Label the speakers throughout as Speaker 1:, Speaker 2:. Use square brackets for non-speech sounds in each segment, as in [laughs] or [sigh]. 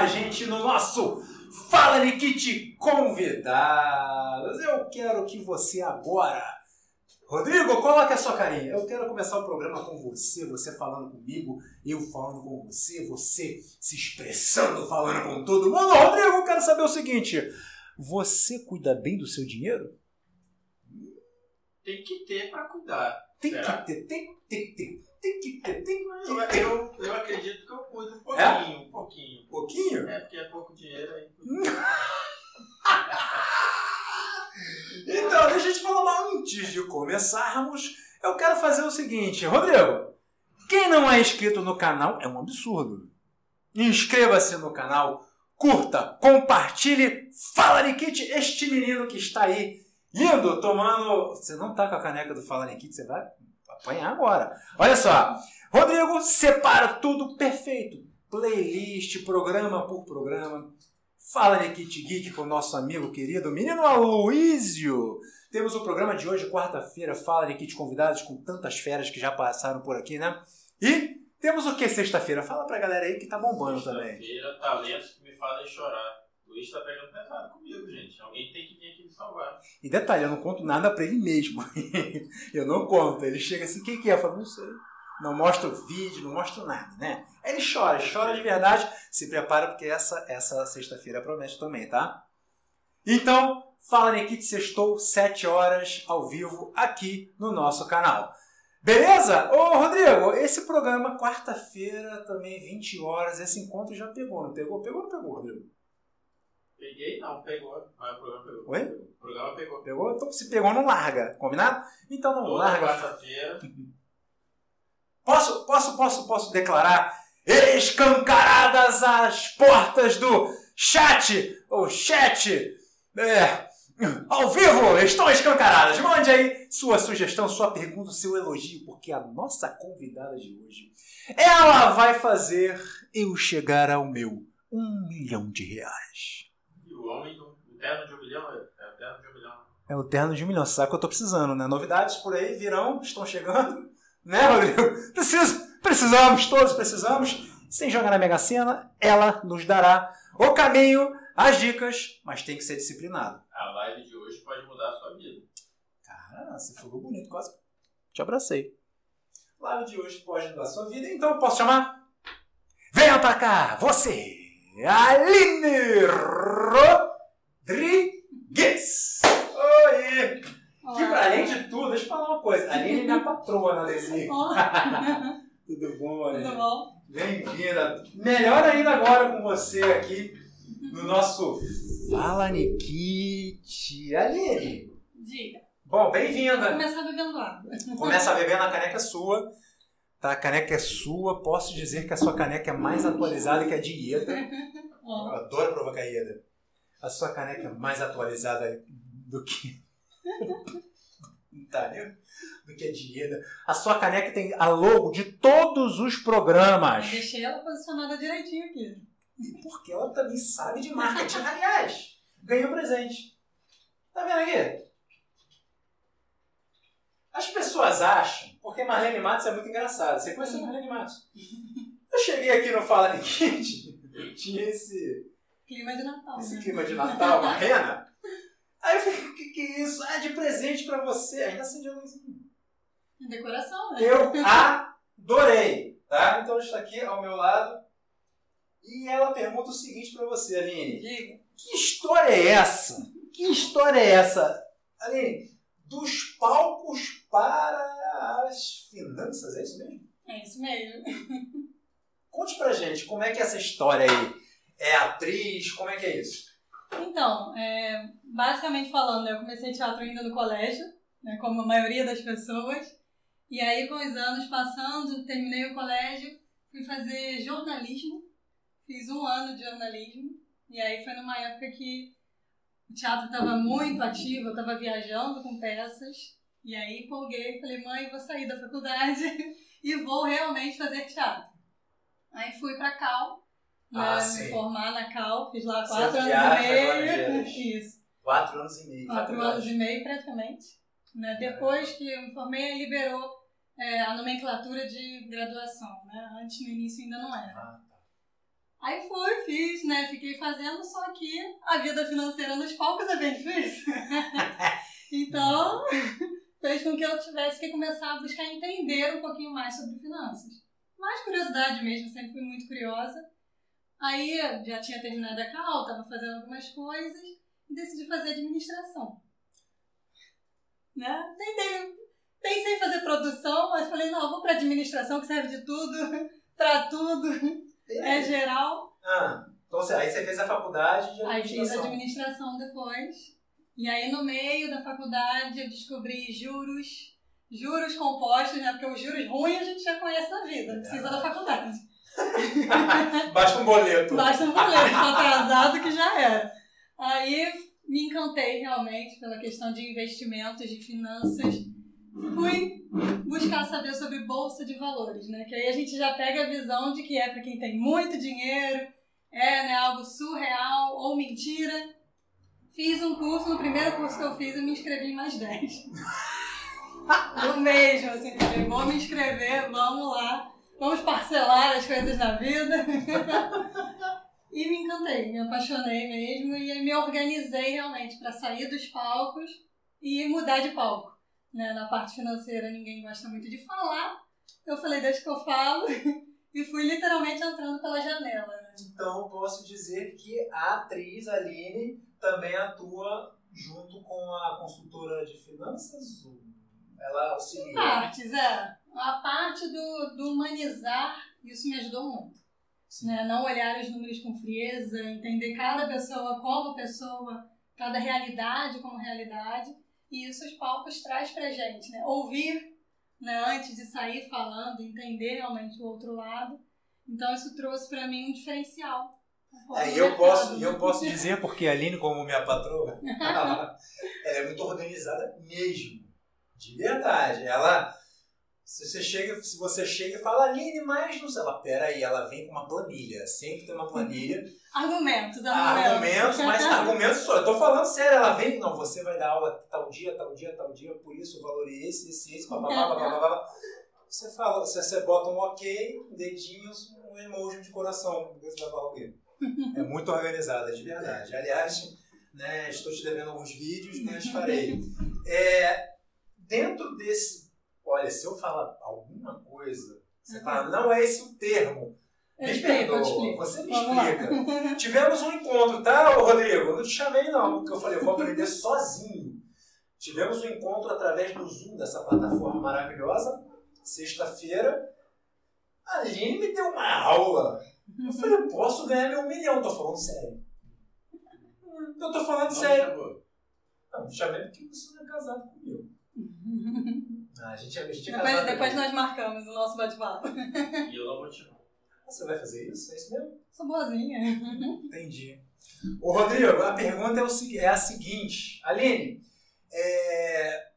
Speaker 1: a gente no nosso Fala Nikit Convidados. Eu quero que você agora, Rodrigo, coloque a sua carinha. Eu quero começar o programa com você, você falando comigo, eu falando com você, você se expressando, falando com todo mundo. Rodrigo, eu quero saber o seguinte: você cuida bem do seu dinheiro?
Speaker 2: Tem que ter para cuidar.
Speaker 1: Tem
Speaker 2: Será?
Speaker 1: que ter, tem,
Speaker 2: Eu, eu, eu acredito que eu cuido um
Speaker 1: É?
Speaker 2: pouquinho, um pouquinho.
Speaker 1: pouquinho?
Speaker 2: É porque é pouco dinheiro aí. [laughs]
Speaker 1: Então, deixa eu te falar mas antes de começarmos, eu quero fazer o seguinte, Rodrigo. Quem não é inscrito no canal é um absurdo. Inscreva-se no canal, curta, compartilhe, fala Nikit, este menino que está aí, lindo, tomando. Você não tá com a caneca do Fala Nikit, você vai apanhar agora. Olha só, Rodrigo separa tudo perfeito. Playlist, programa por programa. Fala Nikit Geek com o nosso amigo querido menino Aloísio. Temos o programa de hoje, quarta-feira, Fala Nikit convidados com tantas feras que já passaram por aqui, né? E temos o que sexta-feira? Fala pra galera aí que tá bombando também.
Speaker 2: Sexta-feira, talentos que me fazem chorar. Luiz tá pegando pesado comigo, gente. Alguém tem que vir aqui me salvar.
Speaker 1: E detalhe, eu não conto nada pra ele mesmo. [laughs] eu não conto. Ele chega assim, o que, que é? Eu falo, não sei. Não mostro vídeo, não mostro nada, né? Ele chora, chora de verdade. Se prepara porque essa, essa sexta-feira promete também, tá? Então, Fala Nikit Sextou, 7 horas ao vivo aqui no nosso canal. Beleza? Ô Rodrigo, esse programa, quarta-feira, também 20 horas, esse encontro já pegou, não pegou? Pegou ou não pegou, Rodrigo?
Speaker 2: Peguei? Não, pegou. Mas o programa pegou.
Speaker 1: Oi?
Speaker 2: O programa pegou.
Speaker 1: Pegou? Então se pegou, não larga, combinado? Então não
Speaker 2: Toda
Speaker 1: larga.
Speaker 2: quarta-feira. [laughs]
Speaker 1: Posso, posso, posso, posso declarar escancaradas as portas do chat, ou chat, é, ao vivo, estão escancaradas. Mande aí sua sugestão, sua pergunta, seu elogio, porque a nossa convidada de hoje, ela vai fazer eu chegar ao meu um milhão de reais.
Speaker 2: O homem do terno de um milhão é, é o terno de um milhão.
Speaker 1: É o terno de um milhão, sabe que eu tô precisando, né? Novidades por aí virão, estão chegando, [laughs] né, Rodrigo? Preciso, precisamos, todos precisamos. Sem jogar na Mega Sena, ela nos dará o caminho, as dicas, mas tem que ser disciplinado.
Speaker 2: A live de hoje pode mudar a sua vida.
Speaker 1: Cara, você falou bonito, quase te abracei. Live de hoje pode mudar a sua vida, então eu posso chamar? Venha pra cá, você, Aline Rodrigues. Oi! Que pra além de tudo, deixa eu falar uma coisa. A Aline é minha patroa, Alezinha. [laughs]
Speaker 3: Olá, [laughs]
Speaker 1: Tudo bom, Aline?
Speaker 3: tudo bom?
Speaker 1: Bem-vinda. Melhor ainda agora com você aqui no nosso Fala Nikit. Aline.
Speaker 3: Diga.
Speaker 1: Bom, bem-vinda.
Speaker 3: começar bebendo água.
Speaker 1: Começa a beber na caneca é sua. Tá, a caneca é sua. Posso dizer que a sua caneca é mais atualizada que a de Ieda. [laughs] Eu adoro provocar Ieda. A sua caneca é mais atualizada do que. [laughs] tá, né? Do que a de Ieda. A sua caneca tem a logo de todos os programas.
Speaker 3: deixei ela posicionada direitinho aqui.
Speaker 1: E porque ela também sabe de marketing. Aliás, ganhou presente. Tá vendo aqui? As pessoas acham, porque Marlene Matos é muito engraçada. Você conhece a Marlene Matos? [laughs] Eu cheguei aqui no Fala [laughs] Nikit, tinha esse,
Speaker 3: Clima de Natal.
Speaker 1: esse
Speaker 3: né?
Speaker 1: clima de Natal, uma [laughs] rena. Aí eu falei, o que, que é isso? Ah, de presente pra você. Ainda acende a luzinha.
Speaker 3: Decoração, né?
Speaker 1: Eu adorei, tá? Então está aqui ao meu lado. E ela pergunta o seguinte pra você, Aline.
Speaker 3: Diga.
Speaker 1: Que história é essa? Que história é essa? Aline, dos palcos para as finanças, é isso mesmo?
Speaker 3: É isso mesmo.
Speaker 1: Conte pra gente, como é que é essa história aí? É atriz? Como é que é isso?
Speaker 3: Então, é, basicamente falando, eu comecei teatro ainda no colégio, né, como a maioria das pessoas. E aí, com os anos passando, terminei o colégio, fui fazer jornalismo. Fiz um ano de jornalismo. E aí foi numa época que o teatro estava muito ativo, eu estava viajando com peças. E aí empolguei, falei, mãe, vou sair da faculdade [laughs] e vou realmente fazer teatro. Aí fui para Cal, né,
Speaker 1: Ah,
Speaker 3: me
Speaker 1: sim.
Speaker 3: formar na Cal, fiz lá quatro anos e meio. [laughs] Isso,
Speaker 1: Quatro anos e meio.
Speaker 3: quatro
Speaker 1: faculdade.
Speaker 3: anos e meio praticamente. Né? Depois que eu me formei, liberou é, a nomenclatura de graduação. Né? Antes, no início, ainda não era.
Speaker 1: Ah, tá.
Speaker 3: Aí fui, fiz, né? Fiquei fazendo, só que a vida financeira nos palcos é bem difícil. [laughs] então, fez com que eu tivesse que começar a buscar entender um pouquinho mais sobre finanças. Mais curiosidade mesmo, sempre fui muito curiosa. Aí já tinha terminado a cal, estava fazendo algumas coisas e decidi fazer administração. Né? Tentei, pensei em fazer produção, mas falei, não, vou para administração que serve de tudo, [laughs] para tudo, é geral.
Speaker 1: Ah, então você- aí você fez a faculdade de
Speaker 3: Aí fiz
Speaker 1: administração.
Speaker 3: administração depois. E aí no meio da faculdade eu descobri juros, juros compostos, né? Porque os juros ruins a gente já conhece na vida, não precisa da faculdade. [laughs]
Speaker 1: Basta um boleto.
Speaker 3: Basta um boleto tá atrasado que já era. Aí me encantei realmente pela questão de investimentos, de finanças. Fui buscar saber sobre bolsa de valores, né? Que aí a gente já pega a visão de que é para quem tem muito dinheiro, é né, algo surreal ou mentira. Fiz um curso, no primeiro curso que eu fiz, eu me inscrevi em mais 10. [laughs] Eu mesmo, assim, falei, vou me inscrever, vamos lá, vamos parcelar as coisas na vida. [laughs] E me encantei, me apaixonei mesmo e me organizei realmente para sair dos palcos e mudar de palco. Né? Na parte financeira ninguém gosta muito de falar. Eu falei, deixa que eu falo. [laughs] E fui literalmente entrando pela janela. Né?
Speaker 1: Então posso dizer que a atriz Aline também atua junto com a consultora de finanças? Ela auxilia.
Speaker 3: Partes, é. A parte do, do humanizar, isso me ajudou muito. Né? Não olhar os números com frieza, entender cada pessoa como pessoa, cada realidade como realidade. E isso os palcos traz pra gente, né? Ouvir né, antes de sair falando, entender realmente o outro lado. Então isso trouxe pra mim um diferencial.
Speaker 1: É, e eu posso, eu posso dizer, porque a Aline, como minha patroa, [laughs] ela é muito organizada mesmo. De verdade. Ela. Se você chega, se você chega e fala, Aline, mas não sei. Ela, peraí, ela vem com uma planilha. Sempre tem uma planilha.
Speaker 3: Argumentos, argumentos.
Speaker 1: argumentos, mas argumentos só. Eu tô falando sério, ela vem, não, você vai dar aula tal dia, tal dia, tal dia, por isso o valor é esse, esse, esse, bababá, bababá, babá. Você fala, você, você bota um ok, dedinhos, um emoji de coração. Você vai falar o quê? É muito organizada, de verdade. Aliás, né, estou te devendo alguns vídeos, mas farei. [laughs] É, dentro desse. Olha, se eu falar alguma coisa, você fala, não é esse o termo.
Speaker 3: Eu
Speaker 1: Me
Speaker 3: explico,
Speaker 1: perdoa,
Speaker 3: explico.
Speaker 1: você me
Speaker 3: Vamos lá.
Speaker 1: explica. Tivemos um encontro, tá, Rodrigo? Eu não te chamei não, porque eu falei, eu vou aprender [laughs] sozinho. Tivemos um encontro através do Zoom, dessa plataforma maravilhosa, sexta-feira. A Aline me deu uma aula. Eu falei, eu posso ganhar meu milhão, tô falando sério. Eu tô falando
Speaker 2: Não
Speaker 1: sério.
Speaker 2: chamou.
Speaker 1: Não, me chamei porque você não é casado comigo. Ah, a gente, é
Speaker 3: Depois,
Speaker 1: casado.
Speaker 3: depois nós marcamos o nosso bate-papo.
Speaker 2: E eu não vou te chamar.
Speaker 1: Ah, Você vai fazer isso? É isso mesmo?
Speaker 3: Sou boazinha.
Speaker 1: Entendi. Ô, Rodrigo, a pergunta é, o, é a seguinte. Aline, é,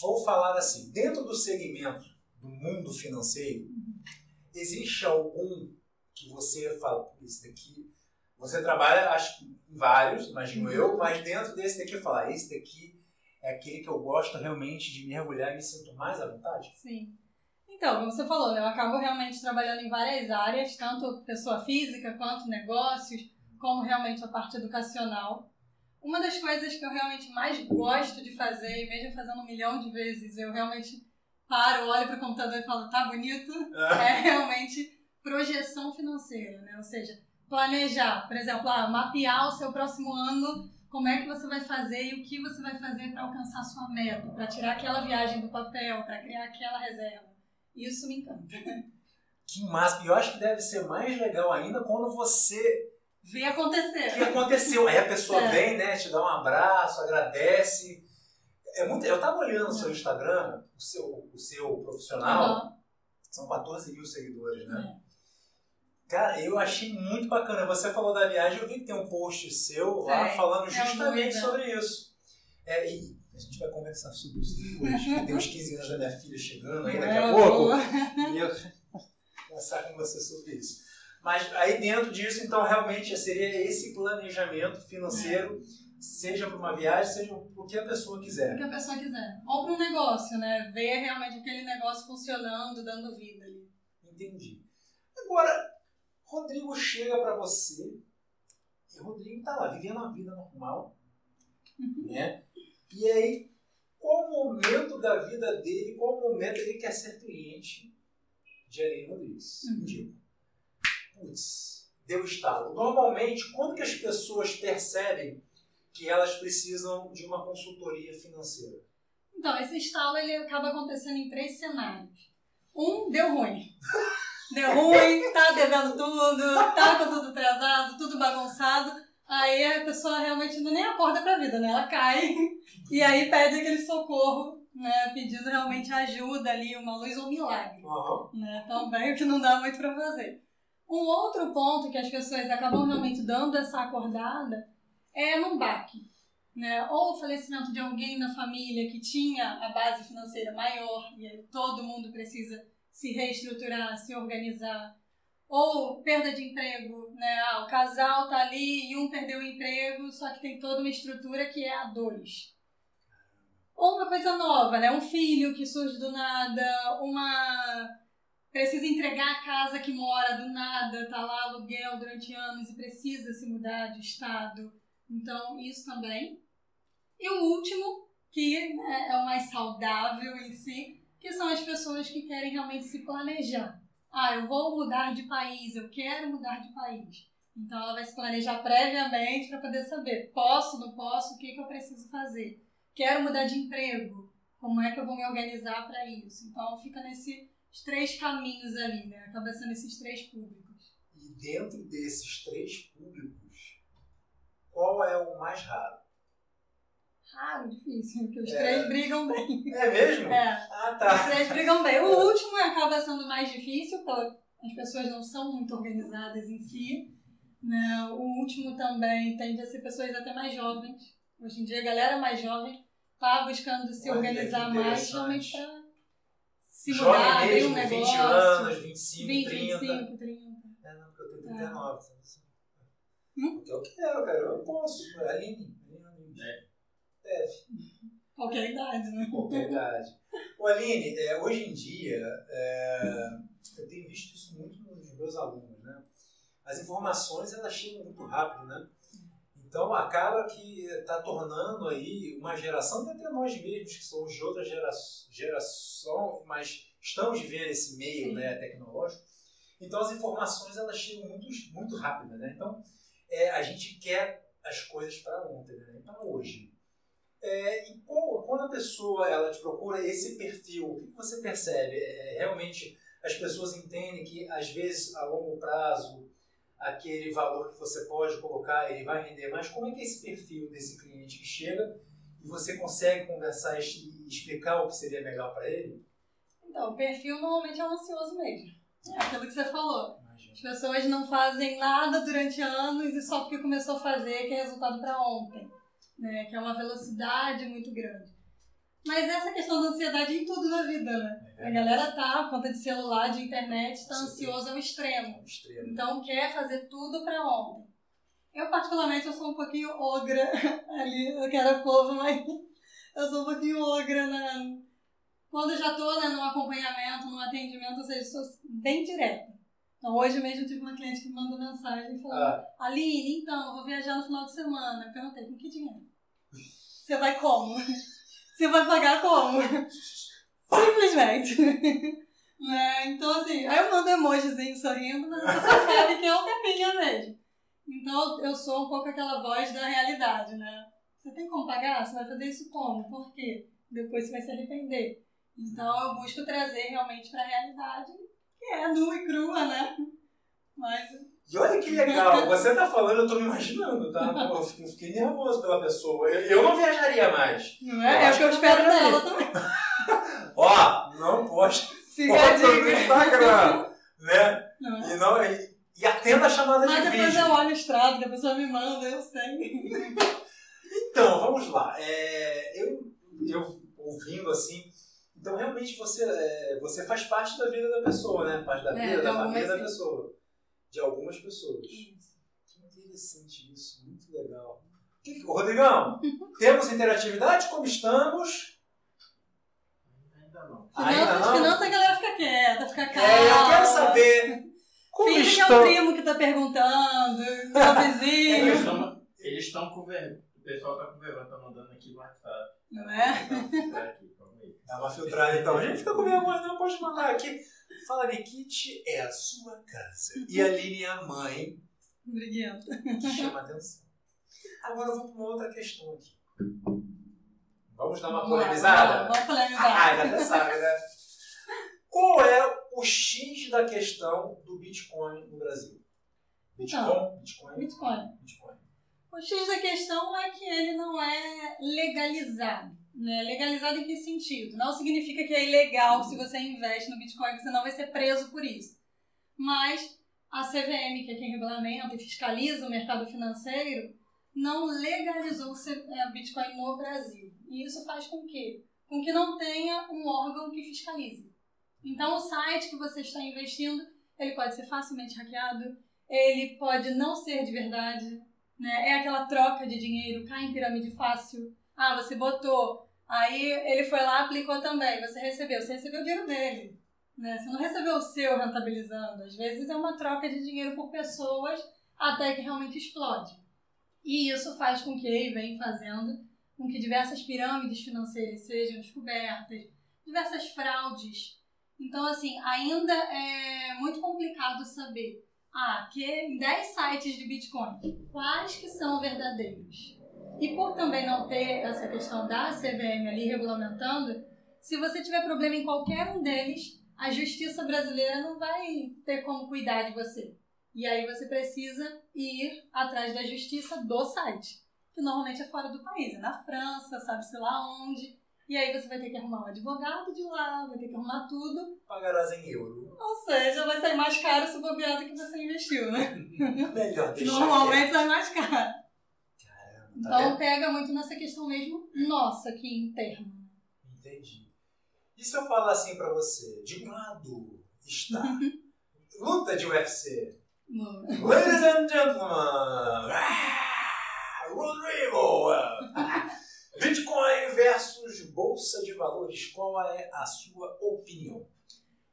Speaker 1: vou falar assim. Dentro do segmento do mundo financeiro, existe algum que você fala, "Pô, esse daqui... Você trabalha, acho que em vários, imagino eu, mas dentro desse daqui, falar, esse daqui é aquele que eu gosto realmente de mergulhar e me sinto mais à vontade?
Speaker 3: Sim. Então, como você falou, né, eu acabo realmente trabalhando em várias áreas, tanto pessoa física quanto negócios, como realmente a parte educacional. Uma das coisas que eu realmente mais gosto de fazer, e mesmo fazendo um milhão de vezes, eu realmente paro, olho para o computador e falo, tá bonito, é realmente projeção financeira, né? Ou seja, planejar, por exemplo, ah, mapear o seu próximo ano, como é que você vai fazer e o que você vai fazer para alcançar a sua meta, para tirar aquela viagem do papel, para criar aquela reserva. Isso me encanta.
Speaker 1: Que massa! E eu acho que deve ser mais legal ainda quando você
Speaker 3: Ver acontecer.
Speaker 1: o que aconteceu? Aí a pessoa
Speaker 3: É.
Speaker 1: vem, né, te dá um abraço, agradece. É muito, eu tava olhando o seu Instagram, o seu, o seu profissional,
Speaker 3: Aham.
Speaker 1: são 14 mil seguidores, né?
Speaker 3: É.
Speaker 1: Cara, eu achei muito bacana. Você falou da viagem, eu vi que tem um post seu lá
Speaker 3: Tem,
Speaker 1: falando
Speaker 3: é
Speaker 1: justamente
Speaker 3: doida.
Speaker 1: sobre isso. É, e a gente vai conversar sobre isso depois, tem uns 15 anos da minha filha chegando aí daqui a
Speaker 3: É,
Speaker 1: pouco. E eu conversar com você sobre isso. Mas aí dentro disso, então, realmente seria esse planejamento financeiro, seja para uma viagem, seja o que a pessoa
Speaker 3: O
Speaker 1: quiser.
Speaker 3: que a pessoa quiser. Ou para um negócio, né? Ver realmente aquele negócio funcionando, dando vida ali.
Speaker 1: Entendi. Agora, Rodrigo chega para você, e o Rodrigo tá lá, vivendo a vida normal, né? E aí, qual o momento da vida dele, qual o momento ele quer ser cliente de Aline Rodrigues?
Speaker 3: Uhum.
Speaker 1: Digo, putz, deu estalo. Normalmente, quando que as pessoas percebem que elas precisam de uma consultoria financeira?
Speaker 3: Então, esse estalo ele acaba acontecendo em três cenários. Um, deu ruim. [laughs] Deu ruim, tá devendo tudo, tá com tudo atrasado, tudo bagunçado. Aí a pessoa realmente não nem acorda pra vida, né? Ela cai e aí pede aquele socorro, né? Pedindo realmente ajuda ali, uma luz ou um milagre.
Speaker 1: Aham.
Speaker 3: né? Também o que não dá muito para fazer. Um outro ponto que as pessoas acabam realmente dando essa acordada é num baque, né? Ou o falecimento de alguém na família que tinha a base financeira maior e aí todo mundo precisa se reestruturar, se organizar. Ou perda de emprego, né? Ah, o casal tá ali e um perdeu o emprego, só que tem toda uma estrutura que é a dois. Ou uma coisa nova, né? Um filho que surge do nada, uma precisa entregar a casa que mora do nada, tá lá aluguel durante anos e precisa se mudar de estado. Então, isso também. E o último, que né, é o mais saudável em si, que são as pessoas que querem realmente se planejar. Ah, eu vou mudar de país, eu quero mudar de país. Então, ela vai se planejar previamente para poder saber: posso, não posso, o que, que eu preciso fazer? Quero mudar de emprego, como é que eu vou me organizar para isso? Então, fica nesses três caminhos ali, né? Acaba sendo esses três públicos.
Speaker 1: E dentro desses três públicos, qual é o mais raro?
Speaker 3: Raro, difícil, porque os
Speaker 1: É.
Speaker 3: três brigam bem.
Speaker 1: É mesmo?
Speaker 3: É.
Speaker 1: Ah,
Speaker 3: Os
Speaker 1: tá.
Speaker 3: três brigam bem. O último acaba sendo mais difícil, porque as pessoas não são muito organizadas em si. Né? O último também tende a ser pessoas até mais jovens. Hoje em dia, a galera mais jovem está buscando se
Speaker 1: Olha,
Speaker 3: organizar mais realmente para se
Speaker 1: Jovem
Speaker 3: mudar, abrir um
Speaker 1: mesmo, 20
Speaker 3: negócio.
Speaker 1: anos, 25,
Speaker 3: 20,
Speaker 1: 30.
Speaker 3: 25, 30.
Speaker 1: É, não, porque eu tenho 39. sabe assim?
Speaker 3: Hum?
Speaker 1: Porque eu quero, cara. Eu posso. Aline. Aline, Aline.
Speaker 2: É.
Speaker 1: Deve.
Speaker 3: Qualquer idade, né?
Speaker 1: Qualquer idade. Ô, Aline, é, hoje em dia, é, eu tenho visto isso muito nos meus alunos, né? As informações, elas chegam muito rápido, né? Então, acaba que está tornando aí uma geração, e até nós mesmos, que somos de outra gera, geração, mas estamos vivendo esse meio
Speaker 3: Sim.
Speaker 1: né, tecnológico. Então, as informações, elas chegam muito, muito rápido, né? Então, é, a gente quer as coisas para ontem, né? Para hoje. É, e quando a pessoa ela te procura esse perfil, o que você percebe? É, realmente as pessoas entendem que às vezes a longo prazo aquele valor que você pode colocar ele vai render mais. Como é que é esse perfil desse cliente que chega e você consegue conversar e e explicar o que seria melhor para ele?
Speaker 3: Então, o perfil normalmente é um ansioso mesmo. É aquilo que você falou.
Speaker 1: Imagina.
Speaker 3: As pessoas não fazem nada durante anos e só porque começou a fazer que é resultado para ontem, né? Que é uma velocidade muito grande. Mas essa questão da ansiedade em tudo na vida, né? A galera tá, por conta de celular, de internet, tá
Speaker 1: Sim.
Speaker 3: ansioso ao extremo.
Speaker 1: Extremo.
Speaker 3: Então quer fazer tudo para ontem. Eu particularmente eu sou um pouquinho ogra [laughs] ali, eu quero povo, mas [laughs] eu sou um pouquinho ogra na quando eu já tô né, num acompanhamento, num atendimento, ou seja, sou bem direta. Então hoje mesmo eu tive uma cliente que me mandou mensagem falando
Speaker 1: Ah,
Speaker 3: Aline, então, eu vou viajar no final de semana. Eu perguntei, com que dinheiro? Você vai como? Você vai pagar como? Simplesmente. né? Então, assim, aí eu mando emojizinho sorrindo, mas você sabe que é o tapinha mesmo. Então, eu sou um pouco aquela voz da realidade, né? Você tem como pagar? Você vai fazer isso como? Por quê? Depois você vai se arrepender. Então, eu busco trazer realmente pra realidade, que é nua e crua, né? Mas
Speaker 1: E olha que legal, você tá falando, eu tô me imaginando, tá? Pô, eu fiquei, fiquei nervoso pela pessoa. Eu, eu não viajaria mais.
Speaker 3: Não
Speaker 1: Eu
Speaker 3: é? É o
Speaker 1: acho
Speaker 3: que eu espero dela também. [laughs]
Speaker 1: Ó, não poste
Speaker 3: Fica a
Speaker 1: foto no. Instagram, né?
Speaker 3: Não é?
Speaker 1: E, não, e, e atenda a chamada
Speaker 3: Mas
Speaker 1: de
Speaker 3: depois
Speaker 1: vídeo.
Speaker 3: eu olho o extrato que a pessoa me manda, eu sei.
Speaker 1: Então, vamos lá. É, eu, eu ouvindo assim, então realmente você, é, você faz parte da vida da pessoa, né? Parte da
Speaker 3: É,
Speaker 1: vida, da família
Speaker 3: algumas
Speaker 1: da
Speaker 3: sim.
Speaker 1: pessoa. De algumas pessoas. Que interessante isso, muito legal. Que Rodrigão, [laughs] temos interatividade? Como estamos?
Speaker 2: Ainda não.
Speaker 1: Ainda
Speaker 3: Finanças,
Speaker 1: não?
Speaker 3: finanças a galera fica quieta, fica calma.
Speaker 1: É, eu quero saber como
Speaker 3: Finge que que é o
Speaker 1: estão.
Speaker 3: primo que tá perguntando, é [laughs] o
Speaker 2: Eles
Speaker 3: vizinho,
Speaker 2: estão, eles estão com vergonha. O pessoal tá com vergonha, tá mandando aqui no WhatsApp.
Speaker 3: Não é?
Speaker 2: Aqui, calma aí.
Speaker 1: Dá uma filtrada então. A gente fica com vergonha, não pode mandar aqui. Fala Nikit é a sua casa. E a Aline é a mãe
Speaker 3: Briguenta.
Speaker 1: que chama atenção. Agora eu vou para uma outra questão aqui. Vamos dar uma polemizada?
Speaker 3: Vamos polemizar.
Speaker 1: Ah, já até sabe, né? Qual é o X da questão do Bitcoin no Brasil? Bitcoin?
Speaker 3: Então.
Speaker 1: Bitcoin?
Speaker 3: Bitcoin.
Speaker 1: Bitcoin.
Speaker 3: O X da questão é que ele não é legalizado. Né? Legalizado em que sentido? Não significa que é ilegal se você investe no Bitcoin, você não vai ser preso por isso. Mas a CVM, que é quem regulamenta e fiscaliza o mercado financeiro, não legalizou o é, Bitcoin no Brasil. E isso faz com que, com que não tenha um órgão que fiscalize. Então, o site que você está investindo, ele pode ser facilmente hackeado, ele pode não ser de verdade, né? É aquela troca de dinheiro, cai em pirâmide fácil. Ah, você botou, aí ele foi lá, aplicou também, você recebeu, você recebeu o dinheiro dele. Né? Você não recebeu o seu rentabilizando. Às vezes é uma troca de dinheiro por pessoas até que realmente explode. E isso faz com que, e vem fazendo, com que diversas pirâmides financeiras sejam descobertas, diversas fraudes. Então, assim, ainda é muito complicado saber ah, que em 10 sites de Bitcoin, quais que são verdadeiros? E por também não ter essa questão da CVM ali regulamentando, se você tiver problema em qualquer um deles, a justiça brasileira não vai ter como cuidar de você. E aí você precisa ir atrás da justiça do site, que normalmente é fora do país, é na França, sabe-se lá onde. E aí você vai ter que arrumar um advogado de lá, vai ter que arrumar tudo.
Speaker 1: Pagarás em euro.
Speaker 3: Ou seja, vai sair mais caro se bobear do que você investiu, né? [laughs]
Speaker 1: Melhor deixar
Speaker 3: Normalmente sai mais caro.
Speaker 1: quieto. Tá
Speaker 3: Então
Speaker 1: vendo?
Speaker 3: pega muito nessa questão mesmo nossa aqui interna.
Speaker 1: Entendi. E se eu falar assim pra você? De um lado está [laughs] luta de UFC. Ladies and gentlemen, [laughs] Rodrigo, Bitcoin versus Bolsa de Valores, qual é a sua opinião?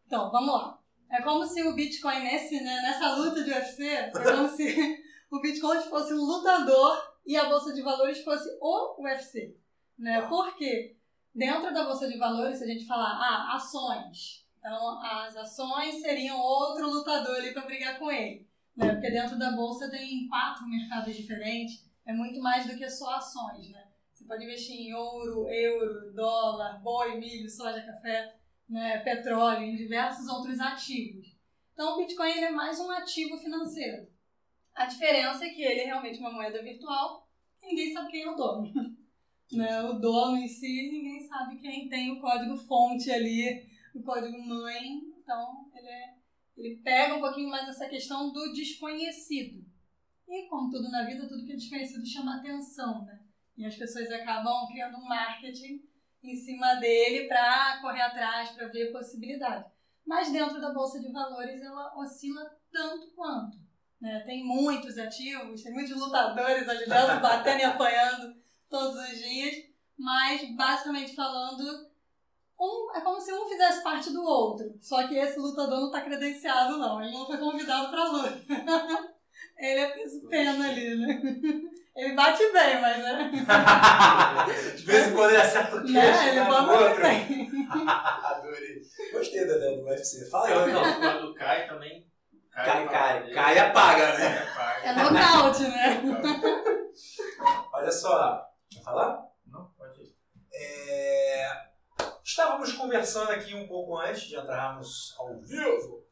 Speaker 3: Então, vamos lá. É como se o Bitcoin nesse, né, nessa luta de UFC, é como se [laughs] o Bitcoin fosse um lutador e a Bolsa de Valores fosse o UFC. Né? Por quê? Dentro da Bolsa de Valores, se a gente falar, ah, ações. Então, as ações seriam outro lutador ali para brigar com ele. Né? Porque dentro da Bolsa tem quatro mercados diferentes. É muito mais do que só ações, né? Pode investir em ouro, euro, dólar, boi, milho, soja, café né, petróleo, em diversos outros ativos. Então, o Bitcoin ele é mais um ativo financeiro. A diferença é que ele é realmente uma moeda virtual e ninguém sabe quem é o dono. [laughs] né? O dono em si, ninguém sabe quem tem o código fonte ali, o código mãe. Então, ele, é, ele pega um pouquinho mais essa questão do desconhecido. E, como tudo na vida, tudo que é desconhecido chama atenção, né? E as pessoas acabam criando um marketing em cima dele para correr atrás, para ver possibilidade. Mas dentro da bolsa de valores ela oscila tanto quanto. Né? Tem muitos ativos, tem muitos lutadores ali dentro [laughs] batendo e apanhando todos os dias, mas basicamente falando, um, é como se um fizesse parte do outro. Só que esse lutador não está credenciado, não. Ele não foi convidado para luta. [laughs] Ele é pena ali, né? [laughs] Ele bate bem, mas né? [laughs]
Speaker 1: De vez em quando ele acerta o queixo,
Speaker 3: né? Ele
Speaker 1: né,
Speaker 3: vai
Speaker 1: do
Speaker 3: muito bem. [laughs]
Speaker 1: Adorei. Gostei da ideia do UFC. Fala aí,
Speaker 2: Não, quando cai também.
Speaker 1: Cai, cai.
Speaker 2: dele.
Speaker 1: Cai e apaga, né?
Speaker 2: Cai, apaga.
Speaker 3: É nocaute, né? [laughs]
Speaker 1: Olha só. Quer falar?
Speaker 2: Não, pode ir.
Speaker 1: É, Estávamos conversando aqui um pouco antes de entrarmos ao vivo,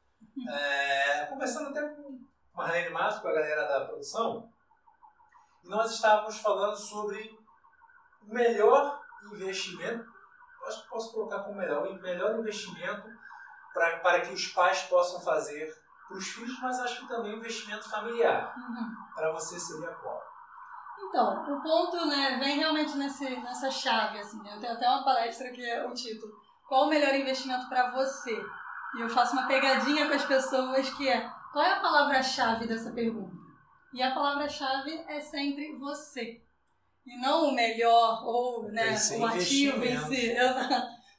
Speaker 1: é, conversando até com Marlene Márcio, com a galera da produção, e nós estávamos falando sobre o melhor investimento, acho que posso colocar como melhor, o melhor investimento pra, para que os pais possam fazer para os filhos, mas acho que também o investimento familiar.
Speaker 3: Uhum.
Speaker 1: Para você seria qual?
Speaker 3: Então, o ponto, né, vem realmente nesse, nessa chave, assim. né? Eu tenho até uma palestra que é o título Qual o melhor investimento para você? E eu faço uma pegadinha com as pessoas que é qual é a palavra-chave dessa pergunta? E a palavra-chave é sempre você. E não o melhor ou né, o ativo em si.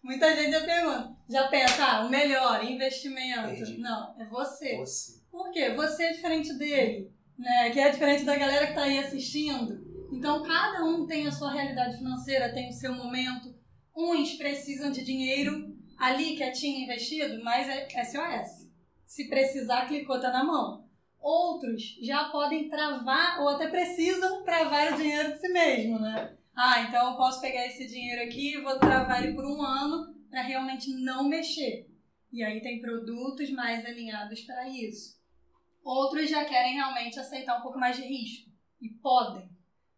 Speaker 3: Muita gente já pergunta, já pensa, ah, o melhor, investimento.
Speaker 1: Entendi.
Speaker 3: Não, é você.
Speaker 1: Você.
Speaker 3: Por quê? Você é diferente dele, né? Que é diferente da galera que está aí assistindo. Então, cada um tem a sua realidade financeira, tem o seu momento. Uns precisam de dinheiro ali quietinho investido, mas é SOS. Se precisar, clicou, tá na mão. Outros já podem travar ou até precisam travar o dinheiro de si mesmo, né? Ah, então eu posso pegar esse dinheiro aqui e vou travar ele por um ano para realmente não mexer. E aí tem produtos mais alinhados para isso. Outros já querem realmente aceitar um pouco mais de risco. E podem.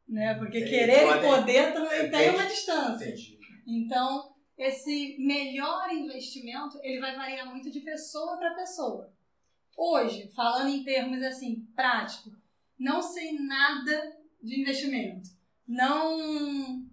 Speaker 3: Né? Porque querer e poder também tem uma distância.
Speaker 1: Entendi.
Speaker 3: Então, esse melhor investimento, ele vai variar muito de pessoa para pessoa. Hoje, falando em termos assim, prático, não sei nada de investimento. Não